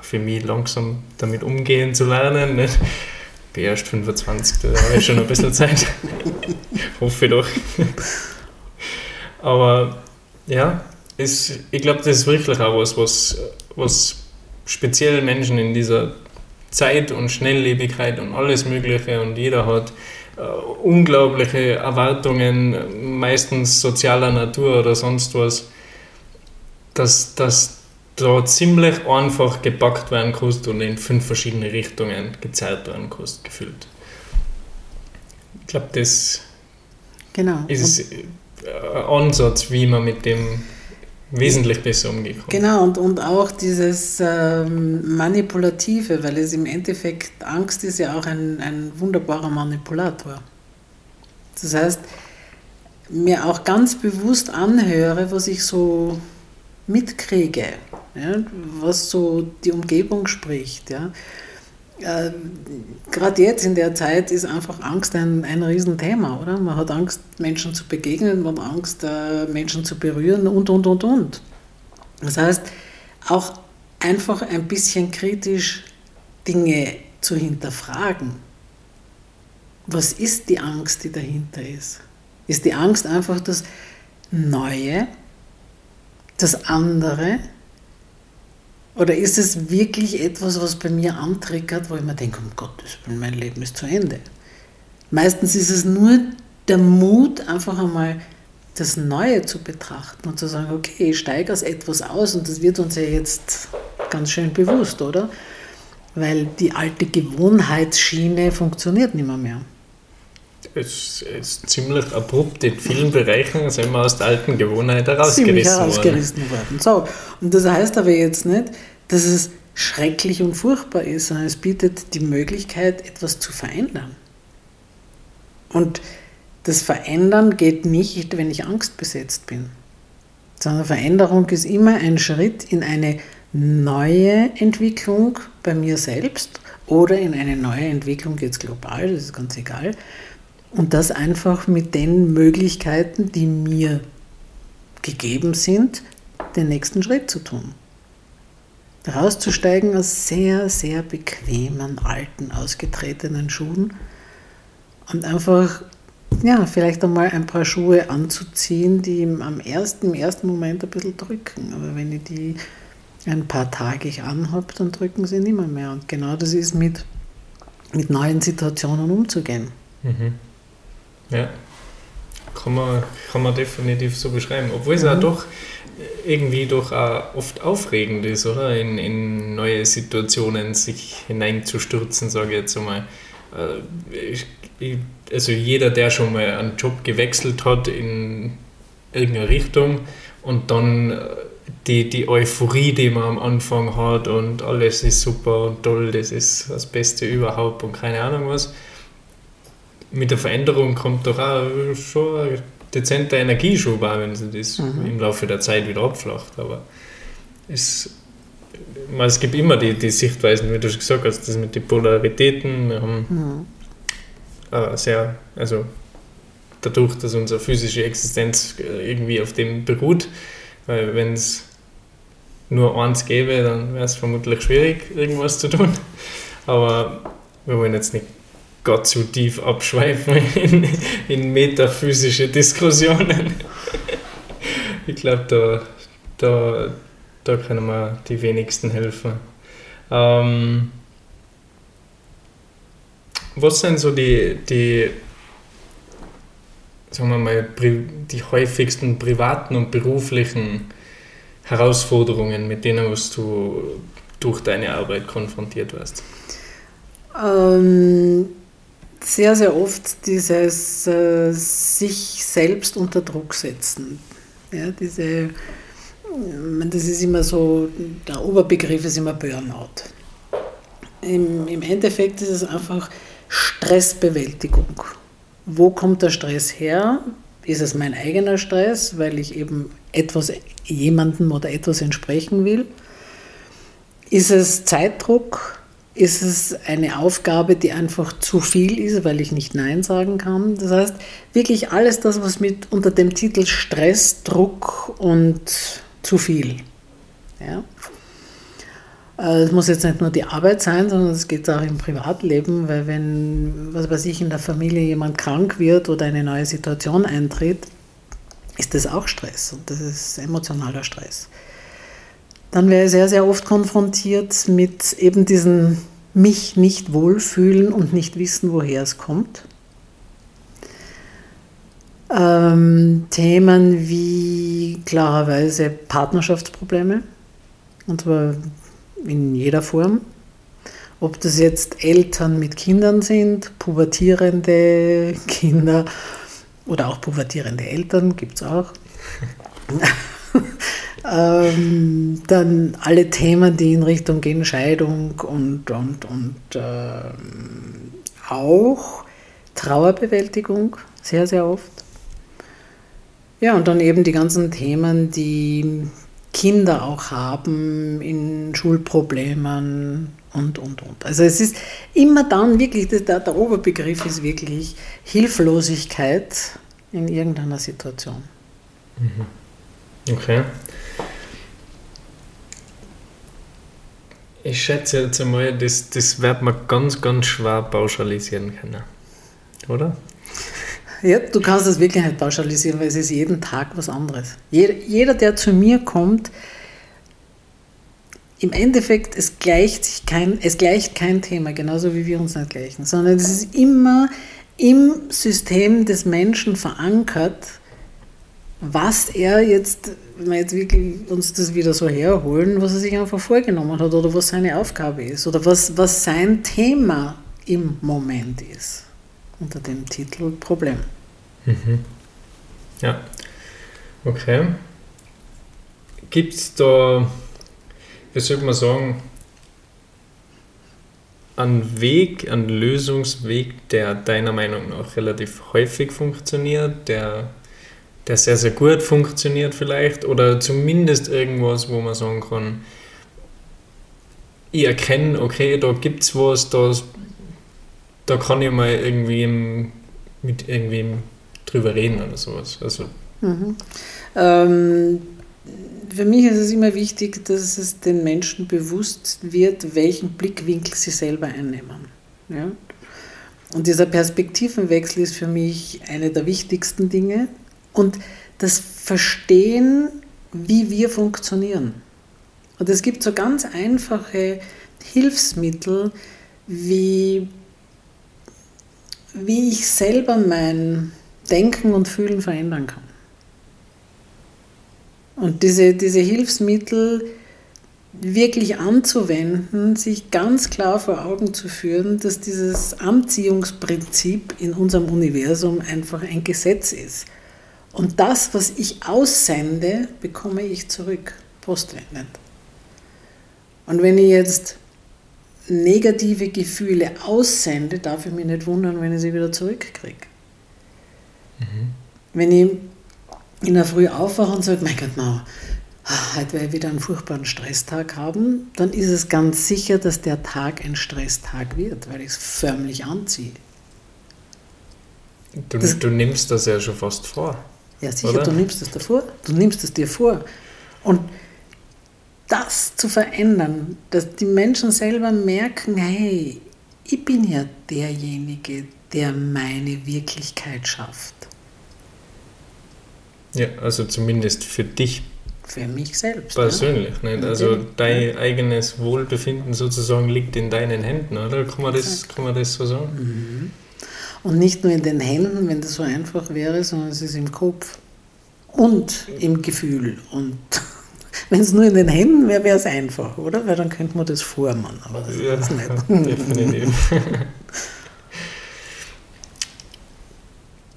für mich langsam damit umgehen zu lernen. Nicht? Ich bin erst 25, da habe ich schon ein bisschen Zeit. Hoffe doch. Aber ja, ist, ich glaube, das ist wirklich auch was, was, was speziell Menschen in dieser Zeit und Schnelllebigkeit und alles Mögliche und jeder hat äh, unglaubliche Erwartungen, meistens sozialer Natur oder sonst was, dass, dass da ziemlich einfach gepackt werden kannst und in fünf verschiedene Richtungen gezeigt werden kannst, gefühlt. Ich glaube, das genau. ist und ein Ansatz, wie man mit dem wesentlich besser kann. Genau, und, und auch dieses ähm, Manipulative, weil es im Endeffekt, Angst ist ja auch ein, ein wunderbarer Manipulator. Das heißt, mir auch ganz bewusst anhöre, was ich so mitkriege, ja, was so die Umgebung spricht. Ja. Äh, Gerade jetzt in der Zeit ist einfach Angst ein, ein Riesenthema, oder? Man hat Angst, Menschen zu begegnen, man hat Angst, äh, Menschen zu berühren und, und, und, und. Das heißt, auch einfach ein bisschen kritisch Dinge zu hinterfragen. Was ist die Angst, die dahinter ist? Ist die Angst einfach das Neue, das andere? Oder ist es wirklich etwas, was bei mir antriggert, wo ich mir denke, um Gottes Willen, mein Leben ist zu Ende? Meistens ist es nur der Mut, einfach einmal das Neue zu betrachten und zu sagen, okay, ich steige aus etwas aus und das wird uns ja jetzt ganz schön bewusst, oder? Weil die alte Gewohnheitsschiene funktioniert nicht mehr. mehr es ist ziemlich abrupt in vielen Bereichen sind wir aus der alten Gewohnheit herausgerissen, herausgerissen worden. worden. So, und das heißt aber jetzt nicht, dass es schrecklich und furchtbar ist, sondern es bietet die Möglichkeit, etwas zu verändern. Und das Verändern geht nicht, wenn ich angstbesetzt bin, sondern Veränderung ist immer ein Schritt in eine neue Entwicklung bei mir selbst oder in eine neue Entwicklung jetzt global, das ist ganz egal, und das einfach mit den Möglichkeiten, die mir gegeben sind, den nächsten Schritt zu tun. Rauszusteigen aus sehr, sehr bequemen, alten, ausgetretenen Schuhen und einfach, ja, vielleicht einmal ein paar Schuhe anzuziehen, die am ersten, im ersten Moment ein bisschen drücken. Aber wenn ich die ein paar Tage anhabe, dann drücken sie nicht mehr, mehr. Und genau das ist mit, mit neuen Situationen umzugehen. Mhm. Ja, kann man, kann man definitiv so beschreiben. Obwohl es mhm. auch doch irgendwie doch auch oft aufregend ist, oder? In, in neue Situationen sich hineinzustürzen, sage ich jetzt einmal. äh, also jeder, der schon mal einen Job gewechselt hat in irgendeine Richtung und dann äh, die, die Euphorie, die man am Anfang hat und alles ist super und toll, das ist das Beste überhaupt und keine Ahnung was. Mit der Veränderung kommt doch auch schon ein dezenter Energieschub, auch wenn sie das mhm. im Laufe der Zeit wieder abflacht. Aber es, es gibt immer die, die Sichtweisen, wie du schon gesagt hast, das mit den Polaritäten. Wir haben mhm. äh, sehr, also dadurch, dass unsere physische Existenz irgendwie auf dem beruht, weil wenn es nur eins gäbe, dann wäre es vermutlich schwierig, irgendwas zu tun. Aber wir wollen jetzt nicht Gott zu tief abschweifen in, in metaphysische Diskussionen. ich glaube, da, da, da können wir die wenigsten helfen. Ähm, was sind so die, die, sagen wir mal, die häufigsten privaten und beruflichen Herausforderungen, mit denen was du durch deine Arbeit konfrontiert wirst? Ähm, sehr, sehr oft dieses äh, sich selbst unter Druck setzen. Ja, diese, das ist immer so, der Oberbegriff ist immer Burnout. Im, Im Endeffekt ist es einfach Stressbewältigung. Wo kommt der Stress her? Ist es mein eigener Stress, weil ich eben etwas jemandem oder etwas entsprechen will? Ist es Zeitdruck? Ist es eine Aufgabe, die einfach zu viel ist, weil ich nicht Nein sagen kann. Das heißt, wirklich alles das, was mit unter dem Titel Stress, Druck und zu viel. Ja. Es muss jetzt nicht nur die Arbeit sein, sondern es geht auch im Privatleben, weil wenn, was weiß ich, in der Familie jemand krank wird oder eine neue Situation eintritt, ist das auch Stress und das ist emotionaler Stress dann wäre ich sehr, sehr oft konfrontiert mit eben diesen mich nicht wohlfühlen und nicht wissen, woher es kommt. Ähm, Themen wie klarerweise Partnerschaftsprobleme, und zwar in jeder Form. Ob das jetzt Eltern mit Kindern sind, pubertierende Kinder oder auch pubertierende Eltern, gibt es auch. Ähm, dann alle Themen, die in Richtung gehen, Scheidung und, und, und äh, auch Trauerbewältigung, sehr, sehr oft. Ja, und dann eben die ganzen Themen, die Kinder auch haben in Schulproblemen und, und, und. Also es ist immer dann wirklich, der, der Oberbegriff ist wirklich Hilflosigkeit in irgendeiner Situation. Mhm. Okay. Ich schätze jetzt einmal, das, das wird man ganz, ganz schwer pauschalisieren können. Oder? Ja, du kannst das wirklich nicht pauschalisieren, weil es ist jeden Tag was anderes. Jeder, jeder der zu mir kommt, im Endeffekt, es gleicht, sich kein, es gleicht kein Thema, genauso wie wir uns nicht gleichen, sondern es ist immer im System des Menschen verankert, was er jetzt, wir jetzt wirklich uns das wieder so herholen, was er sich einfach vorgenommen hat oder was seine Aufgabe ist oder was, was sein Thema im Moment ist. Unter dem Titel Problem. Mhm. Ja, okay. Gibt es da, wie soll man sagen, einen Weg, einen Lösungsweg, der deiner Meinung nach relativ häufig funktioniert, der der sehr, sehr gut funktioniert vielleicht oder zumindest irgendwas, wo man sagen kann, ich erkenne, okay, da gibt es was, da, da kann ich mal irgendwie mit irgendwem drüber reden oder sowas. Also. Mhm. Ähm, für mich ist es immer wichtig, dass es den Menschen bewusst wird, welchen Blickwinkel sie selber einnehmen. Ja? Und dieser Perspektivenwechsel ist für mich eine der wichtigsten Dinge, und das Verstehen, wie wir funktionieren. Und es gibt so ganz einfache Hilfsmittel, wie, wie ich selber mein Denken und Fühlen verändern kann. Und diese, diese Hilfsmittel wirklich anzuwenden, sich ganz klar vor Augen zu führen, dass dieses Anziehungsprinzip in unserem Universum einfach ein Gesetz ist. Und das, was ich aussende, bekomme ich zurück, postwendend. Und wenn ich jetzt negative Gefühle aussende, darf ich mich nicht wundern, wenn ich sie wieder zurückkriege. Mhm. Wenn ich in der Früh aufwache und sage, mein Gott, no, heute werde ich wieder einen furchtbaren Stresstag haben, dann ist es ganz sicher, dass der Tag ein Stresstag wird, weil ich es förmlich anziehe. Du, das, du nimmst das ja schon fast vor. Ja, sicher, oder? du nimmst es davor. Du nimmst es dir vor. Und das zu verändern, dass die Menschen selber merken, hey, ich bin ja derjenige, der meine Wirklichkeit schafft. Ja, also zumindest für dich. Für mich selbst. Persönlich, ja. nicht? Also dein ja. eigenes Wohlbefinden sozusagen liegt in deinen Händen, oder? Kann man das, kann man das so sagen? Mhm. Und nicht nur in den Händen, wenn das so einfach wäre, sondern es ist im Kopf und im Gefühl. Und wenn es nur in den Händen wäre, wäre es einfach, oder? Weil dann könnte man das formen. Aber das ja, ist nicht. Definitiv.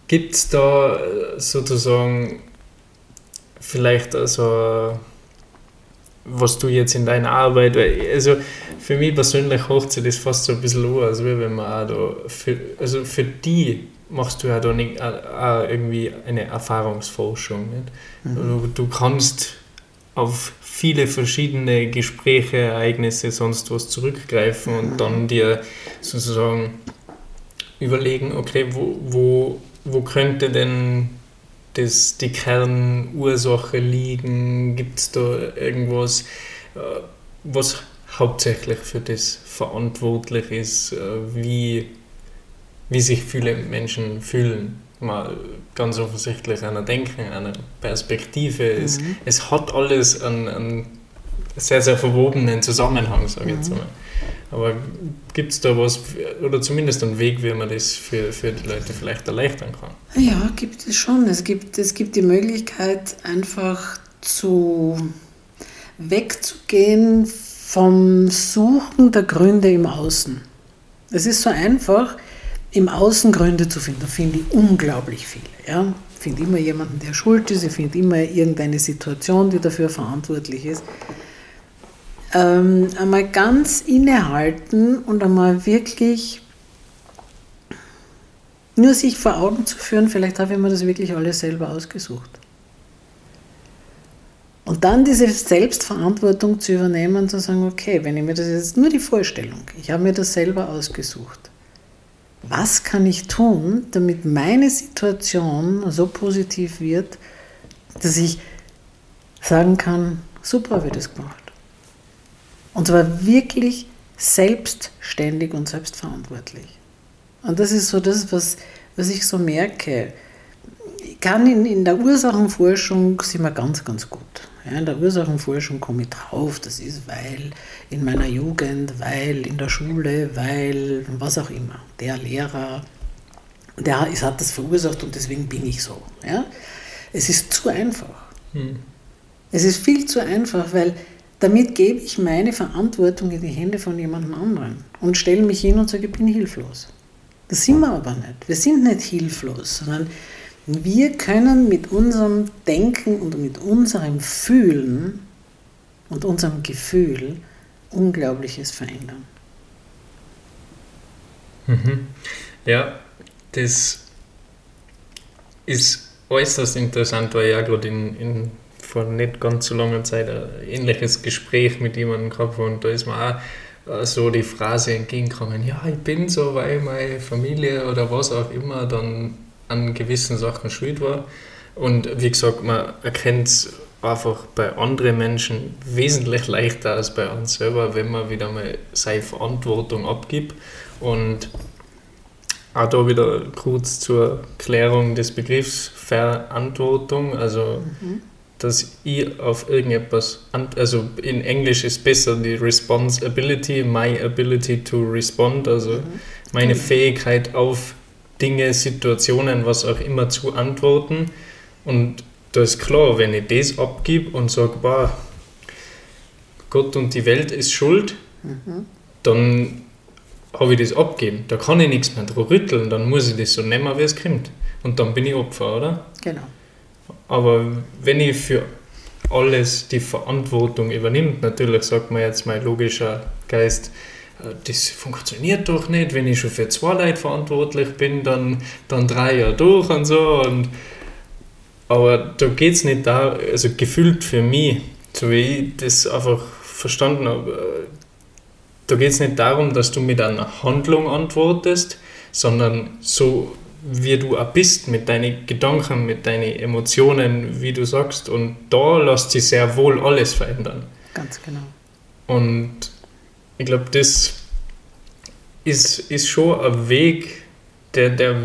Gibt es da äh, sozusagen vielleicht also was du jetzt in deiner Arbeit, also für mich persönlich sich das fast so ein bisschen an, als wenn man auch da, für, also für die machst du ja da nicht, auch irgendwie eine Erfahrungsforschung. Nicht? Mhm. Du, du kannst auf viele verschiedene Gespräche, Ereignisse, sonst was zurückgreifen und mhm. dann dir sozusagen überlegen, okay, wo, wo, wo könnte denn das, die Kernursache liegen? Gibt es da irgendwas, äh, was hauptsächlich für das verantwortlich ist, äh, wie, wie sich viele Menschen fühlen? Mal ganz offensichtlich einer Denken, einer Perspektive. Mhm. Es, es hat alles einen, einen sehr, sehr verwobenen Zusammenhang, sage ich jetzt mhm. Aber gibt es da was, oder zumindest einen Weg, wie man das für, für die Leute vielleicht erleichtern kann? Ja, gibt es schon. Es gibt, es gibt die Möglichkeit, einfach zu wegzugehen vom Suchen der Gründe im Außen. Es ist so einfach, im Außen Gründe zu finden. Da finde ich unglaublich viele. Ja? Ich finde immer jemanden, der schuld ist, ich finde immer irgendeine Situation, die dafür verantwortlich ist ähm, einmal ganz innehalten und einmal wirklich nur sich vor Augen zu führen, vielleicht habe ich mir das wirklich alles selber ausgesucht. Und dann diese Selbstverantwortung zu übernehmen und zu sagen, okay, wenn ich mir das jetzt nur die Vorstellung, ich habe mir das selber ausgesucht, was kann ich tun, damit meine Situation so positiv wird, dass ich sagen kann, super habe ich das gemacht. Und zwar wirklich selbstständig und selbstverantwortlich. Und das ist so das, was, was ich so merke. Ich kann in, in der Ursachenforschung sind wir ganz, ganz gut. Ja, in der Ursachenforschung komme ich drauf, das ist weil in meiner Jugend, weil in der Schule, weil was auch immer. Der Lehrer, der hat das verursacht und deswegen bin ich so. Ja? Es ist zu einfach. Hm. Es ist viel zu einfach, weil damit gebe ich meine Verantwortung in die Hände von jemandem anderen und stelle mich hin und sage, ich bin hilflos. Das sind wir aber nicht. Wir sind nicht hilflos, sondern wir können mit unserem Denken und mit unserem Fühlen und unserem Gefühl Unglaubliches verändern. Mhm. Ja, das ist äußerst interessant, weil ja gerade in, in vor nicht ganz so langer Zeit ein ähnliches Gespräch mit jemandem gehabt und da ist mir auch äh, so die Phrase entgegengekommen, ja, ich bin so, weil meine Familie oder was auch immer dann an gewissen Sachen schuld war. Und wie gesagt, man erkennt es einfach bei anderen Menschen wesentlich leichter als bei uns selber, wenn man wieder mal seine Verantwortung abgibt. Und auch da wieder kurz zur Klärung des Begriffs Verantwortung. Also mhm dass ich auf irgendetwas, also in Englisch ist besser die Responsibility, my ability to respond, also mhm. meine Fähigkeit auf Dinge, Situationen, was auch immer zu antworten. Und da ist klar, wenn ich das abgib und sage, boah, Gott und die Welt ist schuld, mhm. dann habe ich das abgeben. Da kann ich nichts mehr dran rütteln, dann muss ich das so nehmen, wie es kommt. Und dann bin ich Opfer, oder? Genau. Aber wenn ich für alles die Verantwortung übernimmt, natürlich sagt man jetzt mein logischer Geist, äh, das funktioniert doch nicht, wenn ich schon für zwei Leute verantwortlich bin, dann, dann drei Jahre durch und so. Und, aber da geht es nicht da, also gefühlt für mich, so wie ich das einfach verstanden habe, äh, da geht es nicht darum, dass du mit einer Handlung antwortest, sondern so wie du auch bist, mit deinen Gedanken, mit deinen Emotionen, wie du sagst. Und da lässt sich sehr wohl alles verändern. Ganz genau. Und ich glaube, das ist, ist schon ein Weg, der, der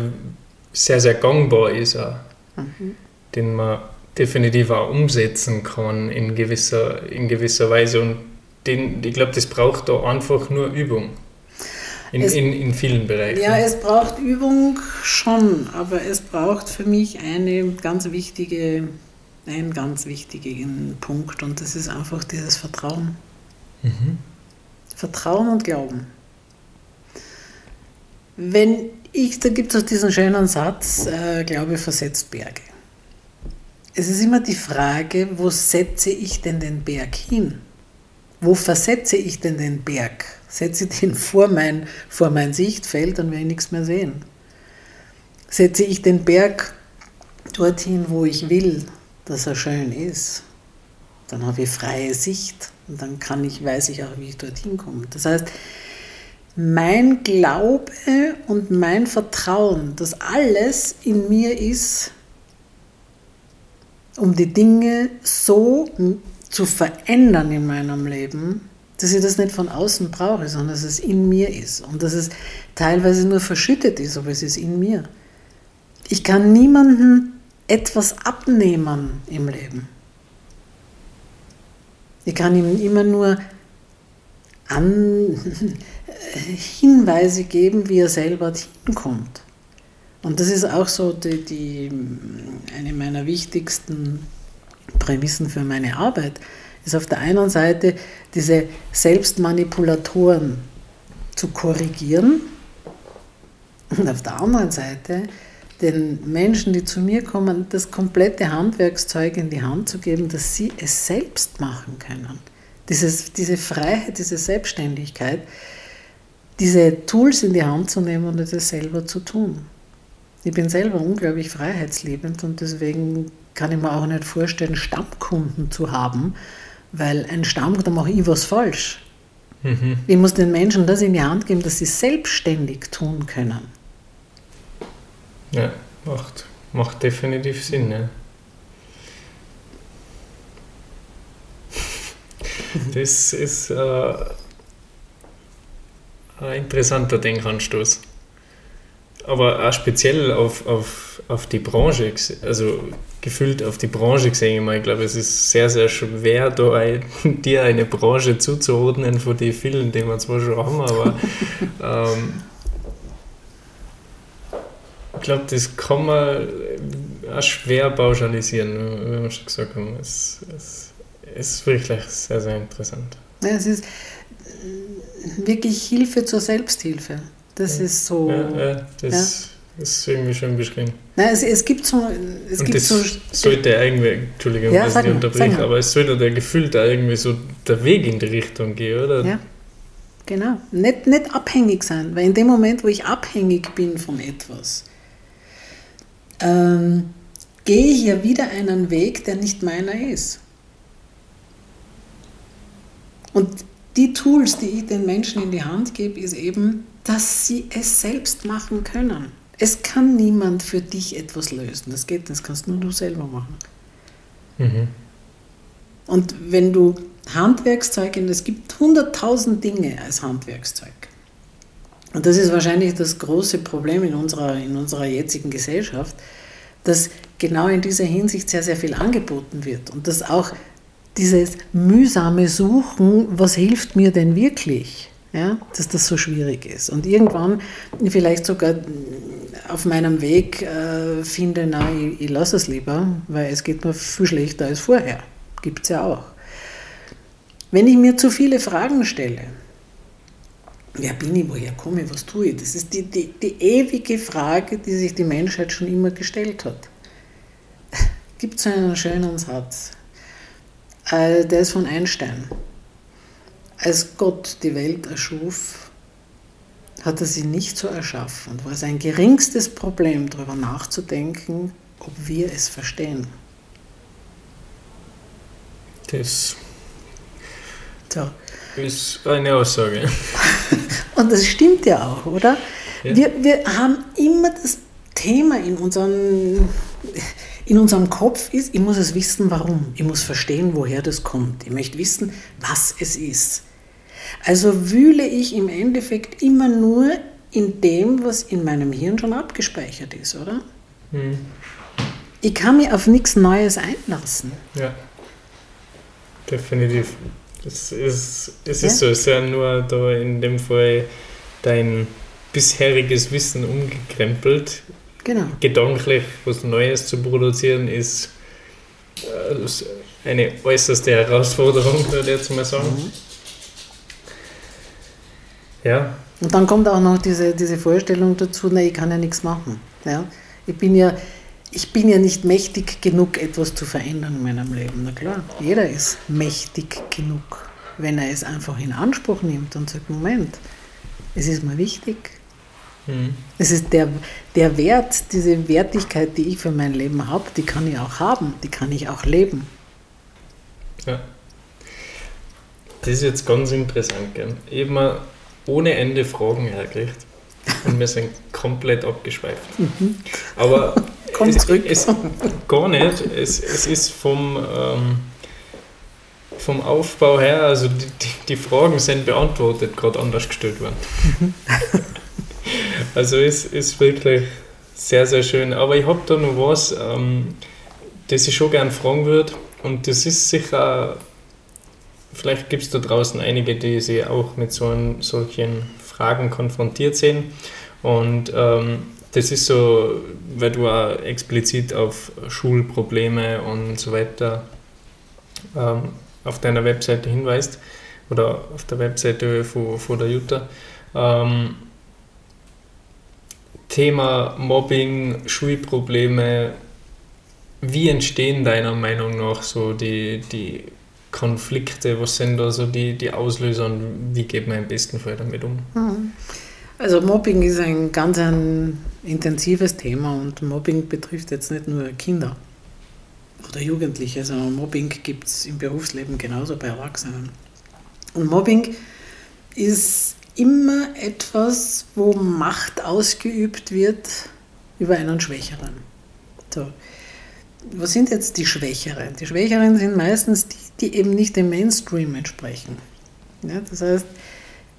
sehr, sehr gangbar ist, auch, mhm. den man definitiv auch umsetzen kann in gewisser, in gewisser Weise. Und den, ich glaube, das braucht da einfach nur Übung. In, es, in, in vielen Bereichen. Ja, es braucht Übung schon, aber es braucht für mich eine ganz wichtige, einen ganz wichtigen Punkt und das ist einfach dieses Vertrauen. Mhm. Vertrauen und Glauben. Wenn ich, da gibt es auch diesen schönen Satz, äh, Glaube versetzt Berge. Es ist immer die Frage, wo setze ich denn den Berg hin? Wo versetze ich denn den Berg? Setze ich den vor mein, vor mein Sichtfeld, dann werde ich nichts mehr sehen. Setze ich den Berg dorthin, wo ich will, dass er schön ist, dann habe ich freie Sicht und dann kann ich, weiß ich auch, wie ich dorthin komme. Das heißt, mein Glaube und mein Vertrauen, dass alles in mir ist, um die Dinge so zu verändern in meinem Leben, dass ich das nicht von außen brauche, sondern dass es in mir ist und dass es teilweise nur verschüttet ist, aber es ist in mir. Ich kann niemandem etwas abnehmen im Leben. Ich kann ihm immer nur an Hinweise geben, wie er selber hinkommt. Und das ist auch so die, die, eine meiner wichtigsten Prämissen für meine Arbeit, ist auf der einen Seite diese Selbstmanipulatoren zu korrigieren und auf der anderen Seite den Menschen, die zu mir kommen, das komplette Handwerkszeug in die Hand zu geben, dass sie es selbst machen können. Dieses, diese Freiheit, diese Selbstständigkeit, diese Tools in die Hand zu nehmen und es selber zu tun. Ich bin selber unglaublich freiheitsliebend und deswegen kann ich mir auch nicht vorstellen, Stammkunden zu haben, weil ein Stamm, da mache ich was falsch. Mhm. Ich muss den Menschen das in die Hand geben, dass sie selbstständig tun können. Ja, macht, macht definitiv Sinn. Ja. Das ist äh, ein interessanter Denkanstoß. Aber auch speziell auf, auf, auf die Branche, also gefühlt auf die Branche gesehen. Ich glaube, es ist sehr, sehr schwer, da ein, dir eine Branche zuzuordnen von den vielen, die wir zwar schon haben, aber ähm, ich glaube, das kann man auch schwer pauschalisieren, wie wir schon gesagt haben. Es, es, es ist wirklich sehr, sehr interessant. Ja, es ist wirklich Hilfe zur Selbsthilfe. Das ja. ist so. Ja, ja das ja. ist irgendwie schön beschrieben. Nein, es, es gibt so. Es Und gibt das so, sollte irgendwie, Entschuldigung, ja, dass ich unterbreche, aber es sollte der Gefühl da irgendwie so der Weg in die Richtung gehen, oder? Ja, genau. Nicht, nicht abhängig sein, weil in dem Moment, wo ich abhängig bin von etwas, ähm, gehe ich ja wieder einen Weg, der nicht meiner ist. Und die Tools, die ich den Menschen in die Hand gebe, ist eben, dass sie es selbst machen können. Es kann niemand für dich etwas lösen. Das geht, das kannst nur du selber machen. Mhm. Und wenn du Handwerkszeug, und es gibt hunderttausend Dinge als Handwerkszeug. Und das ist wahrscheinlich das große Problem in unserer, in unserer jetzigen Gesellschaft, dass genau in dieser Hinsicht sehr, sehr viel angeboten wird und dass auch dieses mühsame Suchen, was hilft mir denn wirklich, ja, dass das so schwierig ist. Und irgendwann vielleicht sogar auf meinem Weg äh, finde, nein, ich, ich lasse es lieber, weil es geht mir viel schlechter als vorher. Gibt es ja auch. Wenn ich mir zu viele Fragen stelle, wer bin ich, woher komme ich, was tue ich, das ist die, die, die ewige Frage, die sich die Menschheit schon immer gestellt hat. Gibt es einen schönen Satz, äh, der ist von Einstein. Als Gott die Welt erschuf, hat er sie nicht so erschaffen und war sein geringstes Problem, darüber nachzudenken, ob wir es verstehen. Das so. ist eine Aussage. und das stimmt ja auch, oder? Ja. Wir, wir haben immer das Thema in unserem, in unserem Kopf ist, ich muss es wissen, warum. Ich muss verstehen, woher das kommt. Ich möchte wissen, was es ist. Also wühle ich im Endeffekt immer nur in dem, was in meinem Hirn schon abgespeichert ist, oder? Hm. Ich kann mich auf nichts Neues einlassen. Ja, definitiv. Das ist, es ja? ist so, es ist ja nur da in dem Fall dein bisheriges Wissen umgekrempelt. Genau. Gedanklich was Neues zu produzieren ist äh, eine äußerste Herausforderung, würde ich jetzt mal sagen. Mhm. Ja. Und dann kommt auch noch diese, diese Vorstellung dazu, na, ich kann ja nichts machen. Ja? Ich, bin ja, ich bin ja nicht mächtig genug, etwas zu verändern in meinem Leben. Na klar, jeder ist mächtig genug, wenn er es einfach in Anspruch nimmt und sagt, Moment, es ist mir wichtig. Mhm. Es ist der, der Wert, diese Wertigkeit, die ich für mein Leben habe, die kann ich auch haben, die kann ich auch leben. Ja. Das ist jetzt ganz interessant. Gell? Mir ohne Ende Fragen hergekriegt und wir sind komplett abgeschweift. Aber Komm zurück. Es, gar nicht. Es, es ist vom, ähm, vom Aufbau her, also die, die Fragen sind beantwortet, gerade anders gestellt worden. Also es ist wirklich sehr, sehr schön. Aber ich habe da noch was, ähm, das ich schon gerne fragen würde. Und das ist sicher vielleicht gibt es da draußen einige, die sich auch mit so ein, solchen Fragen konfrontiert sehen. Und ähm, das ist so, weil du auch explizit auf Schulprobleme und so weiter ähm, auf deiner Webseite hinweist oder auf der Webseite von, von der Jutta. Ähm, Thema Mobbing, Schulprobleme, wie entstehen deiner Meinung nach so die, die Konflikte? Was sind da so die, die Auslöser und wie geht man im besten Fall damit um? Mhm. Also Mobbing ist ein ganz ein intensives Thema und Mobbing betrifft jetzt nicht nur Kinder oder Jugendliche, sondern Mobbing gibt es im Berufsleben genauso bei Erwachsenen. Und Mobbing ist immer etwas, wo Macht ausgeübt wird über einen Schwächeren. So was sind jetzt die Schwächeren? Die Schwächeren sind meistens die, die eben nicht dem Mainstream entsprechen. Ja, das heißt,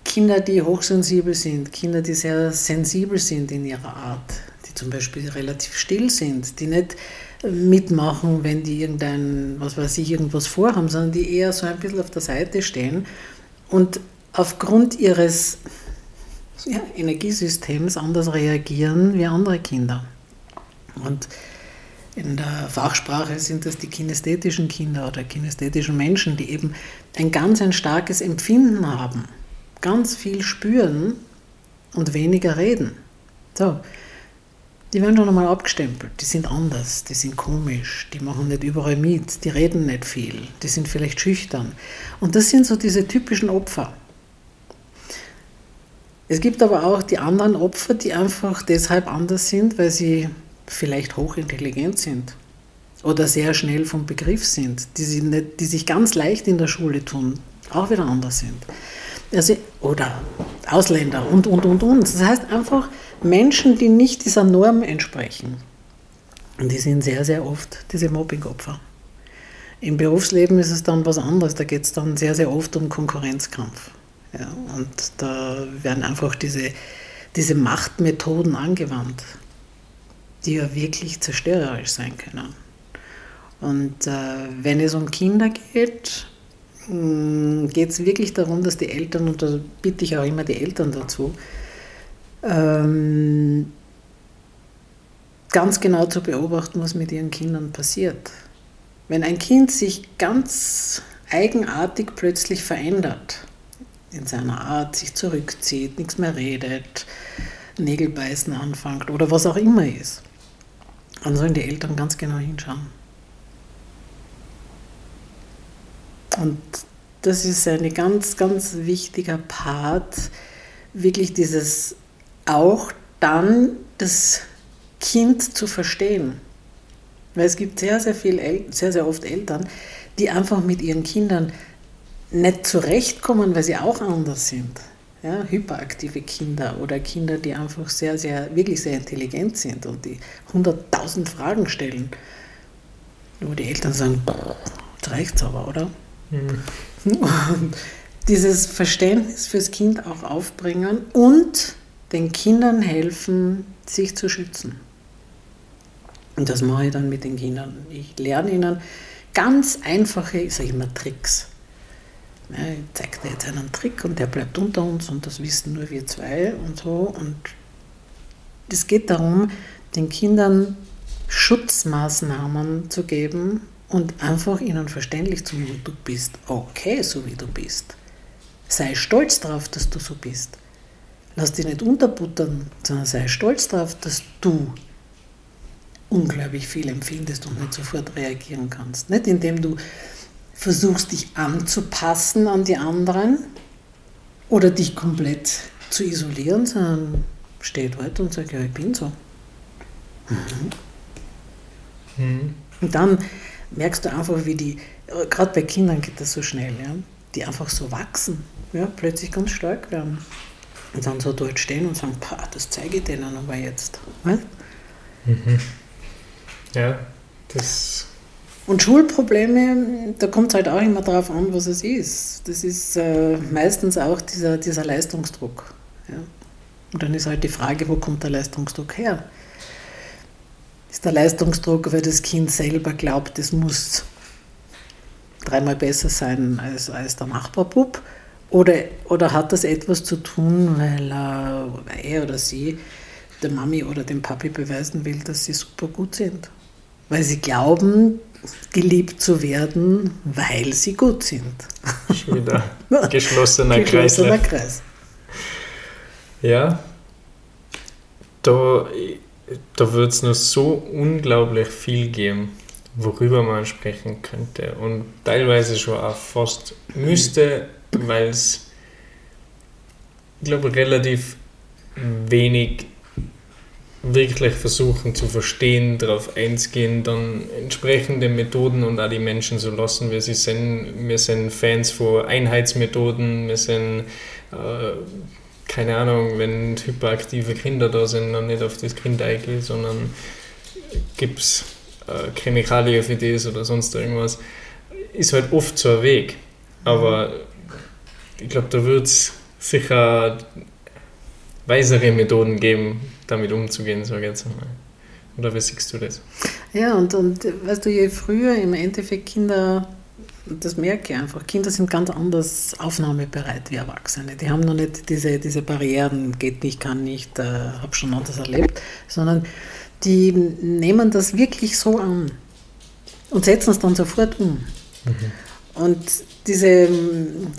Kinder, die hochsensibel sind, Kinder, die sehr sensibel sind in ihrer Art, die zum Beispiel relativ still sind, die nicht mitmachen, wenn die irgendein, was weiß ich, irgendwas vorhaben, sondern die eher so ein bisschen auf der Seite stehen und aufgrund ihres ja, Energiesystems anders reagieren wie andere Kinder. Und in der Fachsprache sind das die kinästhetischen Kinder oder kinästhetischen Menschen, die eben ein ganz ein starkes Empfinden haben, ganz viel spüren und weniger reden. So, die werden schon einmal abgestempelt, die sind anders, die sind komisch, die machen nicht überall mit, die reden nicht viel, die sind vielleicht schüchtern. Und das sind so diese typischen Opfer. Es gibt aber auch die anderen Opfer, die einfach deshalb anders sind, weil sie vielleicht hochintelligent sind oder sehr schnell vom Begriff sind, die, sie nicht, die sich ganz leicht in der Schule tun, auch wieder anders sind. Also, oder Ausländer und, und, und, und. Das heißt einfach Menschen, die nicht dieser Norm entsprechen. Und die sind sehr, sehr oft diese Mobbing-Opfer. Im Berufsleben ist es dann was anderes. Da geht es dann sehr, sehr oft um Konkurrenzkampf. Ja, und da werden einfach diese, diese Machtmethoden angewandt die ja wirklich zerstörerisch sein können. Und äh, wenn es um Kinder geht, mm, geht es wirklich darum, dass die Eltern, und da bitte ich auch immer die Eltern dazu, ähm, ganz genau zu beobachten, was mit ihren Kindern passiert. Wenn ein Kind sich ganz eigenartig plötzlich verändert. In seiner Art, sich zurückzieht, nichts mehr redet, Nägel beißen anfängt oder was auch immer ist. Dann sollen die Eltern ganz genau hinschauen. Und das ist ein ganz, ganz wichtiger Part, wirklich dieses auch dann das Kind zu verstehen. Weil es gibt sehr, sehr, viel, sehr, sehr oft Eltern, die einfach mit ihren Kindern nicht zurechtkommen, weil sie auch anders sind. Ja, hyperaktive Kinder oder Kinder, die einfach sehr, sehr, wirklich sehr intelligent sind und die hunderttausend Fragen stellen. Wo die Eltern sagen, das reicht's aber, oder? Mhm. Und dieses Verständnis fürs Kind auch aufbringen und den Kindern helfen, sich zu schützen. Und das mache ich dann mit den Kindern. Ich lerne ihnen ganz einfache, ich sage immer Tricks. Ich zeige dir jetzt einen Trick und der bleibt unter uns und das wissen nur wir zwei und so. Und es geht darum, den Kindern Schutzmaßnahmen zu geben und einfach ihnen verständlich zu machen, du bist okay, so wie du bist. Sei stolz darauf, dass du so bist. Lass dich nicht unterbuttern, sondern sei stolz darauf, dass du unglaublich viel empfindest und nicht sofort reagieren kannst. Nicht indem du versuchst, dich anzupassen an die anderen oder dich komplett zu isolieren, sondern steh dort und sag, ja, ich bin so. Mhm. Mhm. Und dann merkst du einfach, wie die, gerade bei Kindern geht das so schnell, ja, die einfach so wachsen, ja, plötzlich ganz stark werden. Und dann so dort stehen und sagen, das zeige ich denen aber jetzt. Mhm. Ja, das. Und Schulprobleme, da kommt es halt auch immer darauf an, was es ist. Das ist äh, meistens auch dieser, dieser Leistungsdruck. Ja. Und dann ist halt die Frage, wo kommt der Leistungsdruck her? Ist der Leistungsdruck, weil das Kind selber glaubt, es muss dreimal besser sein als, als der Nachbarbub? Oder, oder hat das etwas zu tun, weil äh, er oder sie der Mami oder dem Papi beweisen will, dass sie super gut sind? Weil sie glauben, geliebt zu werden, weil sie gut sind. Schon wieder geschlossener, geschlossener Kreis. Ja, da da wird es noch so unglaublich viel geben, worüber man sprechen könnte und teilweise schon auch fast müsste, weil es, ich glaube, relativ wenig wirklich versuchen zu verstehen, darauf einzugehen, dann entsprechende Methoden und auch die Menschen so lassen, wie sie sind. Wir sind Fans von Einheitsmethoden, wir sind äh, keine Ahnung, wenn hyperaktive Kinder da sind, dann nicht auf das Kind eingehen, sondern gibt es äh, Chemikalien für das oder sonst irgendwas. Ist halt oft so ein Weg. Aber ich glaube, da wird es sicher weisere Methoden geben, damit umzugehen, sage ich jetzt einmal. Oder wie siehst du das? Ja, und, und weißt du, je früher im Endeffekt Kinder das merke ich einfach. Kinder sind ganz anders aufnahmebereit wie Erwachsene. Die haben noch nicht diese, diese Barrieren, geht nicht, kann nicht, äh, habe schon anders erlebt, sondern die nehmen das wirklich so an und setzen es dann sofort um. Mhm. Und diese,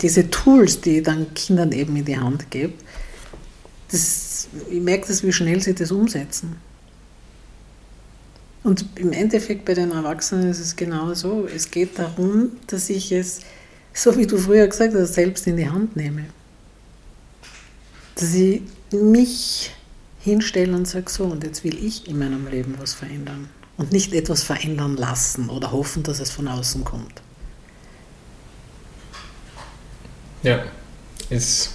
diese Tools, die ich dann Kindern eben in die Hand gebe, das, ich merke das, wie schnell sie das umsetzen. Und im Endeffekt bei den Erwachsenen ist es genau so. Es geht darum, dass ich es, so wie du früher gesagt hast, selbst in die Hand nehme. Dass ich mich hinstelle und sage, so, und jetzt will ich in meinem Leben was verändern. Und nicht etwas verändern lassen oder hoffen, dass es von außen kommt. Ja, ist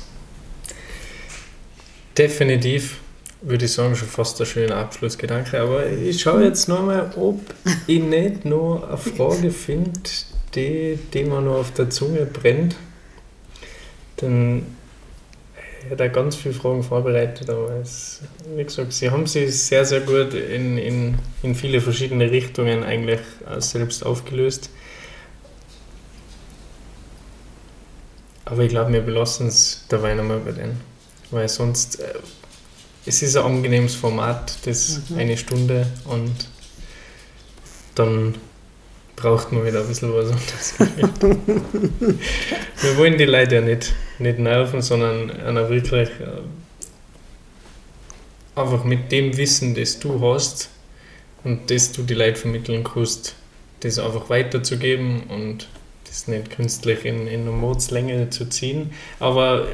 definitiv würde ich sagen, schon fast ein schöner Abschlussgedanke. Aber ich schaue jetzt nochmal, ob ich nicht noch eine Frage finde, die, die mir noch auf der Zunge brennt. Denn ich hätte ganz viele Fragen vorbereitet, aber es, wie gesagt, sie haben sich sehr, sehr gut in, in, in viele verschiedene Richtungen eigentlich selbst aufgelöst. Aber ich glaube, wir belassen es dabei nochmal bei denen. Weil sonst äh, es ist ein angenehmes Format, das mhm. eine Stunde und dann braucht man wieder ein bisschen was anderes. wir wollen die Leute ja nicht, nicht nerven, sondern einer wirklich äh, einfach mit dem Wissen, das du hast und das du die Leute vermitteln kannst, das einfach weiterzugeben und das nicht künstlich in, in eine Mordslänge zu ziehen. Aber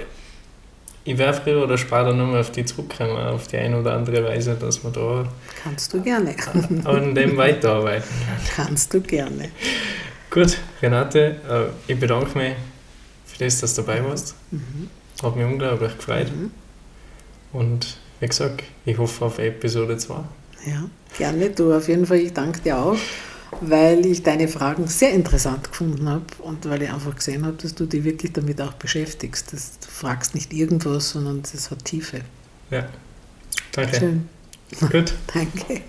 ich werde früher oder später nochmal auf die zurückkommen, auf die eine oder andere Weise, dass man da Kannst du gerne. an dem weiterarbeiten Kannst du gerne. Gut, Renate, äh, ich bedanke mich für das, dass du dabei warst. Mhm. Hat mich unglaublich gefreut. Mhm. Und wie gesagt, ich hoffe auf Episode 2. Ja, gerne. Du auf jeden Fall, ich danke dir auch weil ich deine Fragen sehr interessant gefunden habe und weil ich einfach gesehen habe, dass du dich wirklich damit auch beschäftigst. Dass du fragst nicht irgendwas, sondern es hat Tiefe. Ja, danke. Schön. Gut. danke.